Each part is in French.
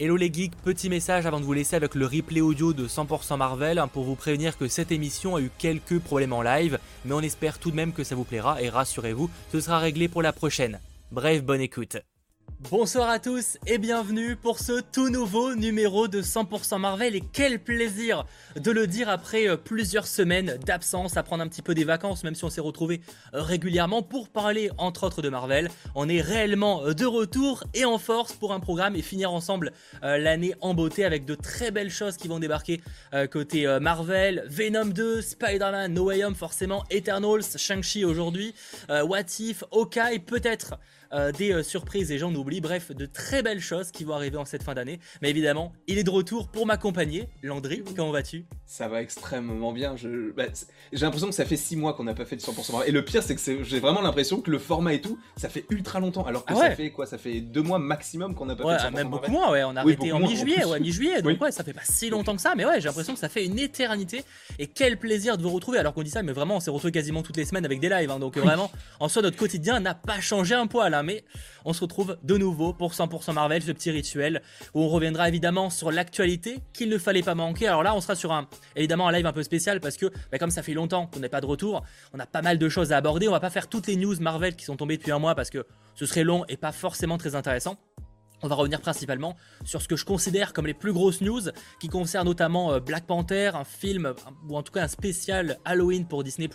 Hello les geeks, petit message avant de vous laisser avec le replay audio de 100% Marvel hein, pour vous prévenir que cette émission a eu quelques problèmes en live, mais on espère tout de même que ça vous plaira et rassurez-vous, ce sera réglé pour la prochaine. Bref, bonne écoute. Bonsoir à tous et bienvenue pour ce tout nouveau numéro de 100% Marvel. Et quel plaisir de le dire après euh, plusieurs semaines d'absence à prendre un petit peu des vacances même si on s'est retrouvé euh, régulièrement pour parler entre autres de Marvel. On est réellement euh, de retour et en force pour un programme et finir ensemble l'année en beauté avec de très belles choses qui vont débarquer côté Marvel, Venom 2, Spider-Man, No Way Home forcément, Eternals, Shang-Chi aujourd'hui, What If, Hawkeye peut-être euh, des euh, surprises et j'en oublie. Bref, de très belles choses qui vont arriver en cette fin d'année. Mais évidemment, il est de retour pour m'accompagner. Landry, comment vas-tu? Ça va extrêmement bien. Bah, j'ai l'impression que ça fait 6 mois qu'on n'a pas fait de 100% Et le pire, c'est que j'ai vraiment l'impression que le format et tout, ça fait ultra longtemps. Alors que ah ça fait quoi? Ça fait 2 mois maximum qu'on n'a pas fait de 100% même beaucoup moins, ouais. On a arrêté en mi-juillet, ouais, mi-juillet. Donc ouais, ça fait pas si longtemps que ça. Mais ouais, j'ai l'impression que ça fait une éternité. Et quel plaisir de vous retrouver. Alors qu'on dit ça, mais vraiment, on s'est retrouvé quasiment toutes les semaines avec des lives. Hein. donc vraiment, en soi, notre quotidien n'a pas changé un poil. Hein, mais on se retrouve de nouveau pour 100% Marvel, ce petit rituel où on reviendra évidemment sur l'actualité qu'il ne fallait pas manquer. Alors là, on sera sur un évidemment un live un peu spécial parce que bah, comme ça fait longtemps qu'on n'est pas de retour, on a pas mal de choses à aborder. On va pas faire toutes les news Marvel qui sont tombées depuis un mois parce que ce serait long et pas forcément très intéressant. On va revenir principalement sur ce que je considère comme les plus grosses news qui concernent notamment euh, Black Panther, un film ou en tout cas un spécial Halloween pour Disney+.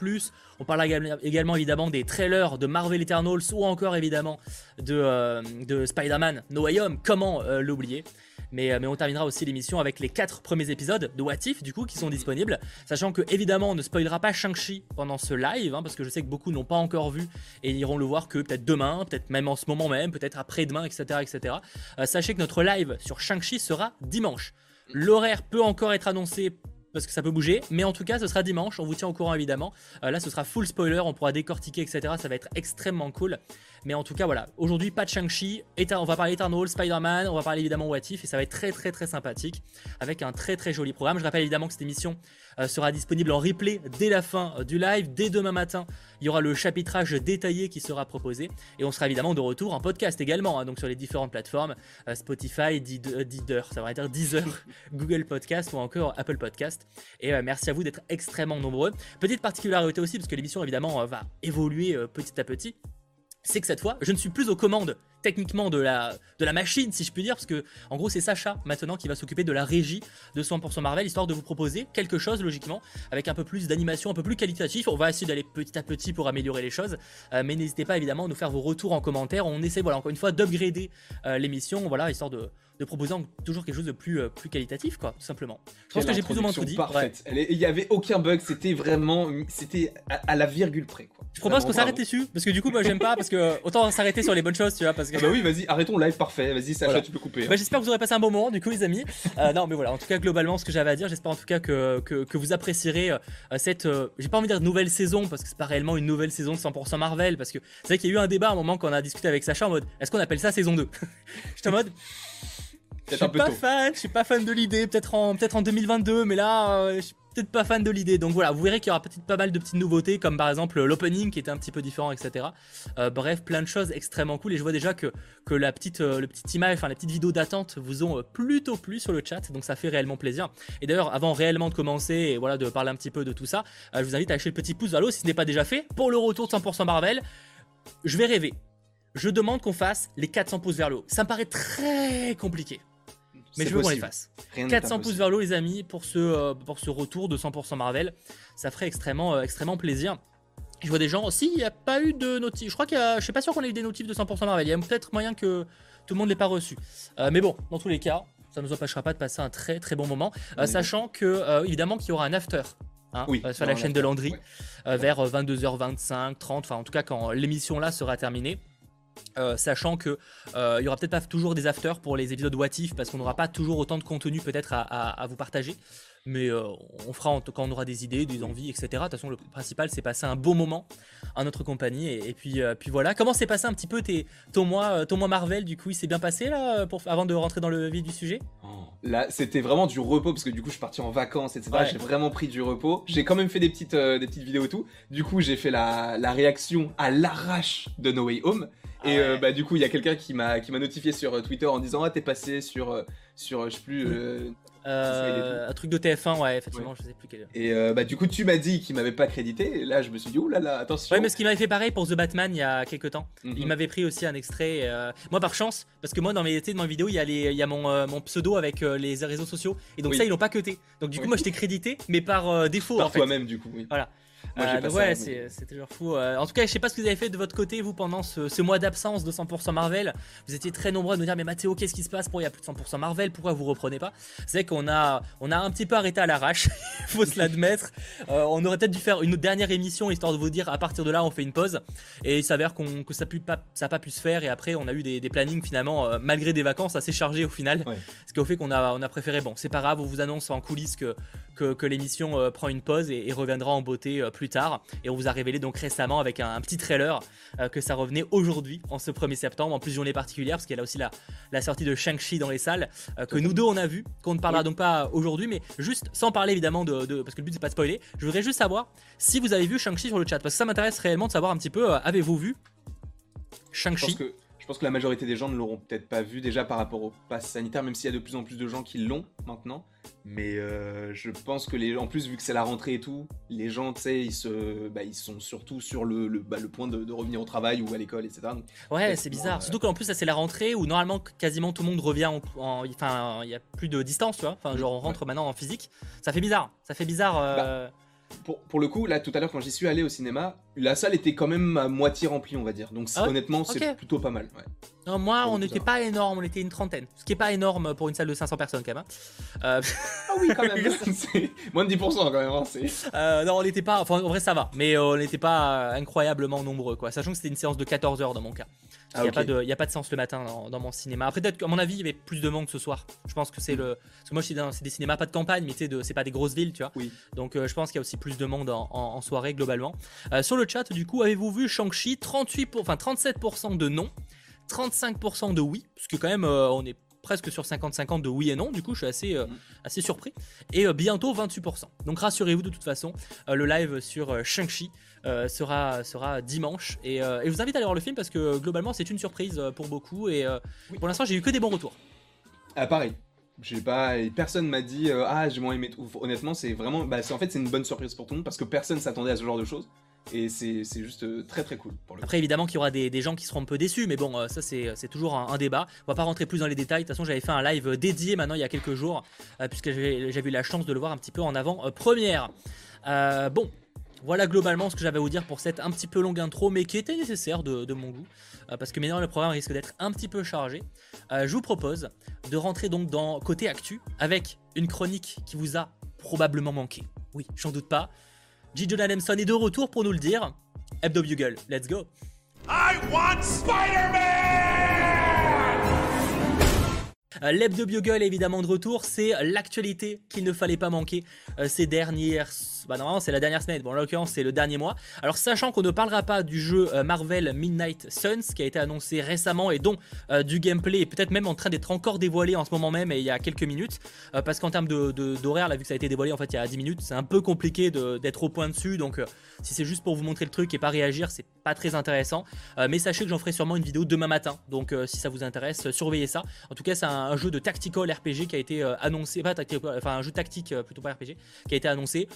On parlera également évidemment des trailers de Marvel Eternals ou encore évidemment de, euh, de Spider-Man No Way Home, comment euh, l'oublier? Euh, mais, on terminera aussi l'émission avec les 4 premiers épisodes de What If, du coup, qui sont disponibles. Sachant que, évidemment, on ne spoilera pas Shang-Chi pendant ce live, hein, parce que je sais que beaucoup n'ont pas encore vu et iront le voir que peut-être demain, peut-être même en ce moment même, peut-être après-demain, etc. etc. Euh, sachez que notre live sur Shang-Chi sera dimanche. L'horaire peut encore être annoncé parce que ça peut bouger. Mais en tout cas, ce sera dimanche. On vous tient au courant évidemment. Euh, là, ce sera full spoiler. On pourra décortiquer, etc. Ça va être extrêmement cool. Mais en tout cas, voilà. Aujourd'hui, pas de Shang-Chi. On va parler Eternal, Spider-Man. On va parler évidemment What If. Et ça va être très, très, très sympathique. Avec un très, très joli programme. Je rappelle évidemment que cette émission euh, sera disponible en replay dès la fin euh, du live. Dès demain matin, il y aura le chapitrage détaillé qui sera proposé. Et on sera évidemment de retour en podcast également. Hein, donc sur les différentes plateformes Spotify, Deezer, ça va dire Deezer, Google Podcast ou encore Apple Podcast. Et merci à vous d'être extrêmement nombreux. Petite particularité aussi, parce que l'émission évidemment va évoluer petit à petit c'est que cette fois, je ne suis plus aux commandes techniquement de la, de la machine, si je puis dire, parce que en gros, c'est Sacha maintenant qui va s'occuper de la régie de 100% Marvel, histoire de vous proposer quelque chose, logiquement, avec un peu plus d'animation, un peu plus qualitatif. On va essayer d'aller petit à petit pour améliorer les choses, euh, mais n'hésitez pas évidemment à nous faire vos retours en commentaire. On essaie, voilà, encore une fois, d'upgrader euh, l'émission, voilà, histoire de, de proposer toujours quelque chose de plus, euh, plus qualitatif, quoi, tout simplement. Je pense que j'ai plus ou moins tout dit. Parfaite. Il n'y avait aucun bug, c'était vraiment, c'était à, la virgule près, quoi. Je propose qu'on s'arrête dessus, parce que du coup, moi j'aime pas, parce que autant s'arrêter sur les bonnes choses, tu vois. Parce que... Ah bah oui, vas-y, arrêtons live, parfait. Vas-y, Sacha, tu peux couper. Hein. Bah, j'espère que vous aurez passé un bon moment, du coup, les amis. Euh, non, mais voilà, en tout cas, globalement, ce que j'avais à dire, j'espère en tout cas que, que, vous apprécierez euh, cette, j'ai pas envie de dire nouvelle saison, parce que c'est pas réellement une nouvelle saison de 100% Marvel, parce que c'est vrai qu'il y a eu un débat à un moment quand on a discuté avec Sacha en mode, est-ce qu'on appelle ça saison 2 J'étais en mode. Je suis pas fan, je suis pas fan de l'idée, peut-être en, peut en 2022, mais là, euh, je suis peut-être pas fan de l'idée. Donc voilà, vous verrez qu'il y aura peut-être pas mal de petites nouveautés, comme par exemple l'opening qui était un petit peu différent, etc. Euh, bref, plein de choses extrêmement cool. Et je vois déjà que, que la petite, euh, le petit image, enfin la petite vidéo d'attente vous ont plutôt plu sur le chat, donc ça fait réellement plaisir. Et d'ailleurs, avant réellement de commencer et voilà de parler un petit peu de tout ça, je vous invite à lâcher le petit pouce vers le haut si ce n'est pas déjà fait pour le retour de 100% Marvel. Je vais rêver. Je demande qu'on fasse les 400 pouces vers le haut. Ça me paraît très compliqué mais je veux qu'on les fasse. 400 pouces vers le haut, les amis, pour ce, euh, pour ce retour de 100% Marvel. Ça ferait extrêmement, euh, extrêmement plaisir. Je vois des gens. aussi, il n'y a pas eu de notifs. Je crois qu'il y a. Je suis pas sûr qu'on ait eu des notifs de 100% Marvel. Il y a peut-être moyen que tout le monde ne l'ait pas reçu. Euh, mais bon, dans tous les cas, ça ne nous empêchera pas de passer un très très bon moment. sachant que, évidemment, qu'il y aura un after. Hein, sur la chaîne de Landry vers 22h25, 30, enfin en tout cas quand l'émission là sera terminée. Euh, sachant que euh, il y aura peut-être pas toujours des afters pour les épisodes What parce qu'on n'aura pas toujours autant de contenu peut-être à, vous partager mais euh, on fera quand on aura des idées, des envies, etc. De toute façon, le principal, c'est passer un beau moment en notre compagnie. Et, puis, puis voilà. Comment s'est passé un petit peu tes, ton, mois, ton mois Marvel Du coup, il s'est bien passé là, pour, avant de rentrer dans le vif du sujet? Oh. Là, c'était vraiment du repos parce que du coup, je suis parti en vacances, etc. J'ai vraiment pris du repos. J'ai quand même fait des petites, des petites vidéos et tout. Du coup, j'ai fait la, la réaction à l'arrache de No Way Home. Ah et bah du coup, il y a quelqu'un qui m'a qui m'a notifié sur Twitter en disant ah t'es passé sur sur je sais plus euh, un truc de TF1, ouais, effectivement, je sais plus quel. Et euh, bah, du coup, tu m'as dit qu'il m'avait pas crédité, et là, je me suis dit, oulala, là là, attention. Ouais, mais ce qu'il m'avait fait pareil pour The Batman il y a quelques temps. Il mhm. m'avait pris aussi un extrait. Euh, moi, par chance, parce que moi, dans mes, dans mes vidéos, il y a, les, il y a mon, mon pseudo avec les réseaux sociaux, et donc ça, ils l'ont pas cuté. Donc, du coup, moi, je t'ai crédité, mais par défaut. Par toi-même, du coup, oui. Voilà. Euh, ouais, c'est toujours fou. Euh, en tout cas, je sais pas ce que vous avez fait de votre côté, vous, pendant ce, mois d'absence de 100% Marvel. Vous étiez très nombreux à nous dire, mais Mathéo, qu'est-ce qui se passe pour il y a plus de 100% Marvel Pourquoi vous reprenez pas? C'est qu'on a, on a un petit peu arrêté à l'arrache, il faut se l'admettre. Euh, on aurait peut-être dû faire une dernière émission histoire de vous dire, à partir de là, on fait une pause. Et il s'avère qu'on que ça n'a pas, pas pu se faire. Et après, on a eu des, plannings finalement, malgré des vacances, assez chargés au final. Ce qui a fait qu'on a, on a préféré, bon, c'est pas grave, on vous annonce en coulisses que, que, l'émission prend une pause et, et reviendra en beauté plus tard. Et on vous a révélé donc récemment avec un, petit trailer euh, que ça revenait aujourd'hui, en ce 1er septembre, en plus journée particulière, parce qu'il y a aussi la, la sortie de Shang-Chi dans les salles, euh, que nous deux on a vu, qu'on ne parlera donc pas aujourd'hui, mais juste sans parler évidemment de, parce que le but c'est pas de spoiler, je voudrais juste savoir si vous avez vu Shang-Chi sur le chat, parce que ça m'intéresse réellement de savoir un petit peu, euh, avez-vous vu Shang-Chi? Je pense que la majorité des gens ne l'auront peut-être pas vu déjà par rapport au pass sanitaire, même s'il y a de plus en plus de gens qui l'ont maintenant. Mais euh, je pense que les, en plus vu que c'est la rentrée et tout, les gens, tu sais, ils se, bah, ils sont surtout sur le, le, bah, le point de, revenir au travail ou à l'école, etc. ouais, c'est bizarre. Surtout qu'en plus ça c'est la rentrée où normalement quasiment tout le monde revient, en, enfin il y a plus de distance, tu vois. Enfin genre on rentre maintenant en physique. Ça fait bizarre. Ça fait bizarre. Euh, bah, pour, le coup, là, tout à l'heure, quand j'y suis allé au cinéma, la salle était quand même à moitié remplie, on va dire. Donc, ah honnêtement, c'est plutôt pas mal. Non, moi, on n'était pas énorme, on était une trentaine. Ce qui est pas énorme pour une salle de 500 personnes, quand même. Hein. Euh, ah oui, quand même. moins de 10% quand même. Hein, euh, non, on n'était pas. Enfin, en vrai, ça va. Mais euh, on n'était pas incroyablement nombreux, quoi. Sachant que c'était une séance de 14 heures dans mon cas. Il n'y a, pas de, a pas de séance le matin dans, mon cinéma. Après, peut-être qu'à mon avis, il y avait plus de monde ce soir. Je pense que c'est le. Parce que moi, c'est des cinémas pas de campagne, mais de... c'est pas des grosses villes, tu vois. Oui. Donc, je pense qu'il y a aussi plus de monde en, soirée globalement. sur le chat, du coup, avez-vous vu Shang-Chi? 38 pour... enfin, 37% de non. 35% de oui, parce que quand même euh, on est presque sur 50-50 de oui et non, du coup je suis assez, euh, mm. assez surpris. Et euh, bientôt 28%. Donc rassurez-vous de toute façon, le live sur Shang-Chi sera, sera dimanche. Et, je vous invite à aller voir le film parce que globalement c'est une surprise pour beaucoup. Et pour l'instant j'ai eu que des bons retours. Ah pareil. J'ai pas, personne m'a dit ah j'ai moins aimé. Honnêtement c'est vraiment, bah, en fait c'est une bonne surprise pour tout le monde parce que personne s'attendait à ce genre de choses. Et c'est juste euh, très très cool. Après, évidemment qu'il y aura des, gens qui seront un peu déçus, mais bon, euh, ça c'est toujours un, débat. On va pas rentrer plus dans les détails. De toute façon, j'avais fait un live dédié maintenant il y a quelques jours, euh, puisque j'avais eu la chance de le voir un petit peu en avant-première. bon, voilà globalement ce que j'avais à vous dire pour cette un petit peu longue intro, mais qui était nécessaire de, mon goût, parce que maintenant le programme risque d'être un petit peu chargé. je vous propose de rentrer donc dans côté actu avec une chronique qui vous a probablement manqué. Oui, j'en doute pas. J. Jonah Jameson est de retour pour nous le dire. Hebdo Bugle, let's go. I want Spider-Man L'Hebdo Bugle évidemment de retour, c'est l'actualité qu'il ne fallait pas manquer euh, ces dernières bah normalement c'est la dernière semaine, bon en l'occurrence c'est le dernier mois. Alors sachant qu'on ne parlera pas du jeu euh, Marvel Midnight Suns qui a été annoncé récemment et dont euh, du gameplay est peut-être même en train d'être encore dévoilé en ce moment même et il y a quelques minutes, euh, parce qu'en termes d'horaire, de, là vu que ça a été dévoilé en fait il y a 10 minutes, c'est un peu compliqué d'être au point dessus, donc si c'est juste pour vous montrer le truc et pas réagir, c'est pas très intéressant. mais sachez que j'en ferai sûrement une vidéo demain matin, donc si ça vous intéresse, surveillez ça. En tout cas c'est un, jeu de tactical RPG qui a été annoncé, pas tactical, enfin un jeu tactique plutôt pas RPG, qui a été annoncé.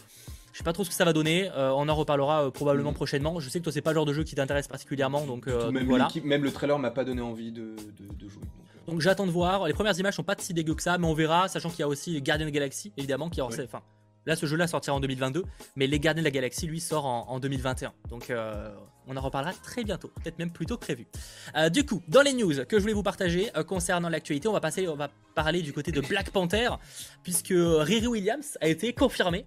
Je sais pas trop ce que ça va donner. Euh, on en reparlera euh, probablement mm. prochainement. Je sais que toi, c'est pas le genre de jeu qui t'intéresse particulièrement. Donc, euh, même, voilà. même le trailer m'a pas donné envie de, jouer. Donc, j'attends de voir. Les premières images sont pas si dégueu que ça, mais on verra. Sachant qu'il y a aussi Guardian Galaxy, évidemment, qui Enfin, là, ce jeu-là sortira en 2022. Mais les Gardiens de la Galaxie, lui, sort en, 2021. Donc, on en reparlera très bientôt. Peut-être même plus tôt que prévu. du coup, dans les news que je voulais vous partager concernant l'actualité, on va passer, on va parler du côté de Black Panther, puisque Riri Williams a été confirmé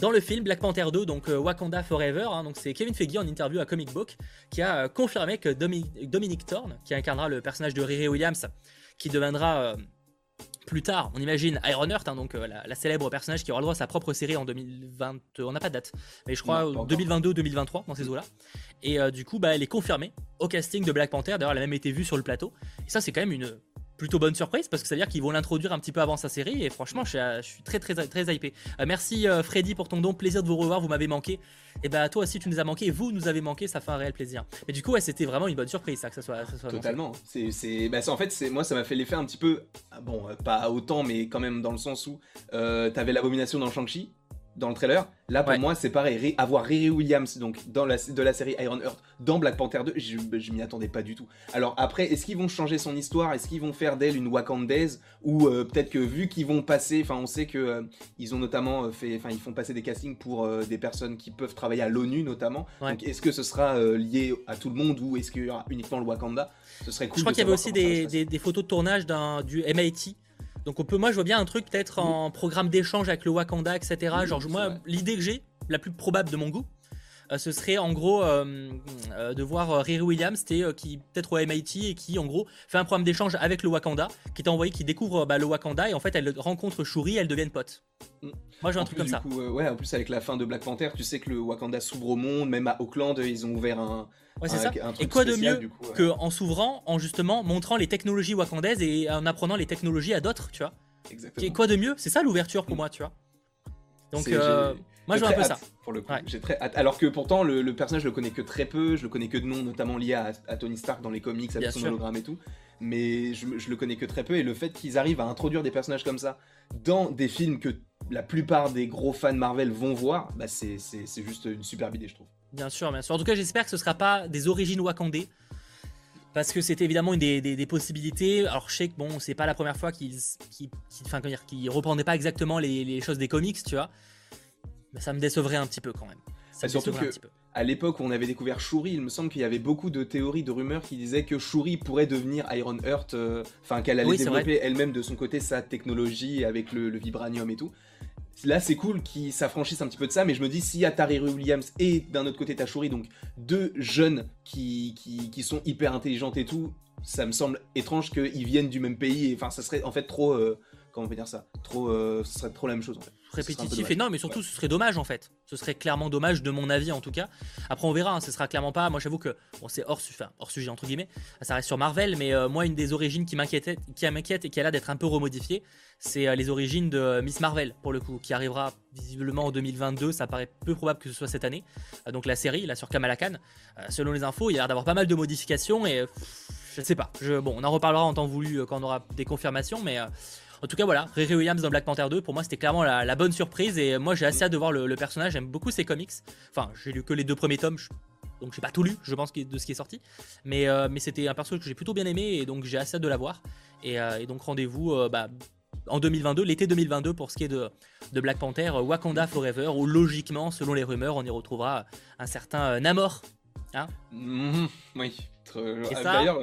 dans le film Black Panther 2, donc euh, Wakanda Forever, hein, donc c'est Kevin Feige en interview à Comic Book qui a euh, confirmé que Dominic Thorne, qui incarnera le personnage de Riri Williams, qui deviendra euh, plus tard, on imagine Ironheart, hein, donc la, célèbre personnage qui aura le droit à sa propre série en 2020, on n'a pas de date, mais je crois 2022-2023 dans ces eaux-là. Et du coup, bah, elle est confirmée au casting de Black Panther. D'ailleurs, elle a même été vue sur le plateau. Et ça, c'est quand même une plutôt bonne surprise parce que ça veut dire qu'ils vont l'introduire un petit peu avant sa série et franchement je suis, très très très hypé. Euh, merci euh, Freddy pour ton don, plaisir de vous revoir, vous m'avez manqué. Et bah toi aussi tu nous as manqué, vous nous avez manqué, ça fait un réel plaisir. Mais du coup c'était vraiment une bonne surprise ça que ça soit. Totalement. C'est bah, en fait c'est moi ça m'a fait l'effet un petit peu ah, bon euh, pas autant mais quand même dans le sens où t'avais l'abomination dans Shang-Chi dans le trailer. Là, pour moi, c'est pareil. avoir Riri Williams donc dans la, de la série Iron Earth dans Black Panther 2, je, je m'y attendais pas du tout. Alors après, est-ce qu'ils vont changer son histoire? Est-ce qu'ils vont faire d'elle une Wakandaise? Ou euh, peut-être que vu qu'ils vont passer, enfin, on sait que euh, ils ont notamment euh, fait, enfin, ils font passer des castings pour des personnes qui peuvent travailler à l'ONU notamment. Donc, est-ce que ce sera lié à tout le monde ou est-ce qu'il y aura uniquement le Wakanda? Ce serait cool. Je crois qu'il y avait aussi des, des, photos de tournage du MIT donc on peut, moi je vois bien un truc peut-être en programme d'échange avec le Wakanda, etc. Genre moi l'idée que j'ai, la plus probable de mon goût, ce serait en gros euh, euh, de voir Riri Williams, qui peut-être au MIT et qui en gros fait un programme d'échange avec le Wakanda, qui est envoyé, qui découvre bah, le Wakanda et en fait elle rencontre Shuri, elles deviennent potes. Mm. Moi j'ai un truc comme ça. ouais, en plus avec la fin de Black Panther, tu sais que le Wakanda s'ouvre au monde, même à Auckland ils ont ouvert un, Ouais, c'est ça. Et quoi de mieux qu'en s'ouvrant, en justement montrant les technologies wakandaises et en apprenant les technologies à d'autres, tu vois. Exactement. Et quoi de mieux? C'est ça l'ouverture pour mm. moi, tu vois. Donc, euh, moi je vois un peu ça. Pour le coup. J'ai très hâte. Alors que pourtant, le, personnage, je le connais que très peu. Je le connais que de nom, notamment lié à, Tony Stark dans les comics, avec son hologramme et tout. Mais je, je, le connais que très peu. Et le fait qu'ils arrivent à introduire des personnages comme ça dans des films que la plupart des gros fans Marvel vont voir, bah c'est juste une superbe idée, je trouve. Bien sûr, bien sûr. En tout cas, j'espère que ce sera pas des origines wakandais. Parce que c'était évidemment une des, possibilités. Alors, je sais que bon, c'est pas la première fois qu'ils qu qu reprendaient pas exactement les, choses des comics, tu vois. Mais ça me décevrait un petit peu quand même. Ça surtout que, à l'époque où on avait découvert Shuri, il me semble qu'il y avait beaucoup de théories, de rumeurs qui disaient que Shuri pourrait devenir Iron Heart, euh, enfin qu'elle allait développer elle-même de son côté sa technologie avec le, le, vibranium et tout. Là c'est cool qu'ils s'affranchissent un petit peu de ça, mais je me dis si Atari Williams et d'un autre côté Tashuri, donc deux jeunes qui, qui, sont hyper intelligentes et tout, ça me semble étrange qu'ils viennent du même pays, enfin ça serait en fait trop, euh, comment on peut dire ça, trop, euh, ce serait trop la même chose en fait. Répétitif et non, mais surtout ce serait dommage en fait. Ce serait clairement dommage de mon avis en tout cas. Après on verra, hein, ce sera clairement pas. Moi j'avoue que bon c'est hors, hors sujet entre guillemets. Ça reste sur Marvel, mais euh, moi une des origines qui m'inquiète, qui m'inquiète et qui a l'air d'être un peu remodifiée, c'est euh, les origines de Miss Marvel pour le coup, qui arrivera visiblement en 2022. Ça paraît peu probable que ce soit cette année. donc la série là sur Kamala Khan. selon les infos, il y a l'air d'avoir pas mal de modifications et je ne sais pas. Je, bon, on en reparlera en temps voulu quand on aura des confirmations, mais en tout cas, voilà, Riri Williams dans Black Panther 2, pour moi, c'était clairement la, bonne surprise. Et moi, j'ai assez hâte de voir le, personnage. J'aime beaucoup ses comics. Enfin, j'ai lu que les deux premiers tomes. donc j'ai pas tout lu, je pense, de ce qui est sorti. Mais, euh, mais c'était un personnage que j'ai plutôt bien aimé et donc j'ai assez hâte de la voir. Et, euh, donc rendez-vous euh, bah, en 2022, l'été 2022 pour ce qui est de, de, Black Panther, Wakanda Forever, où logiquement, selon les rumeurs, on y retrouvera un certain Namor. Hein mmh, oui. D'ailleurs,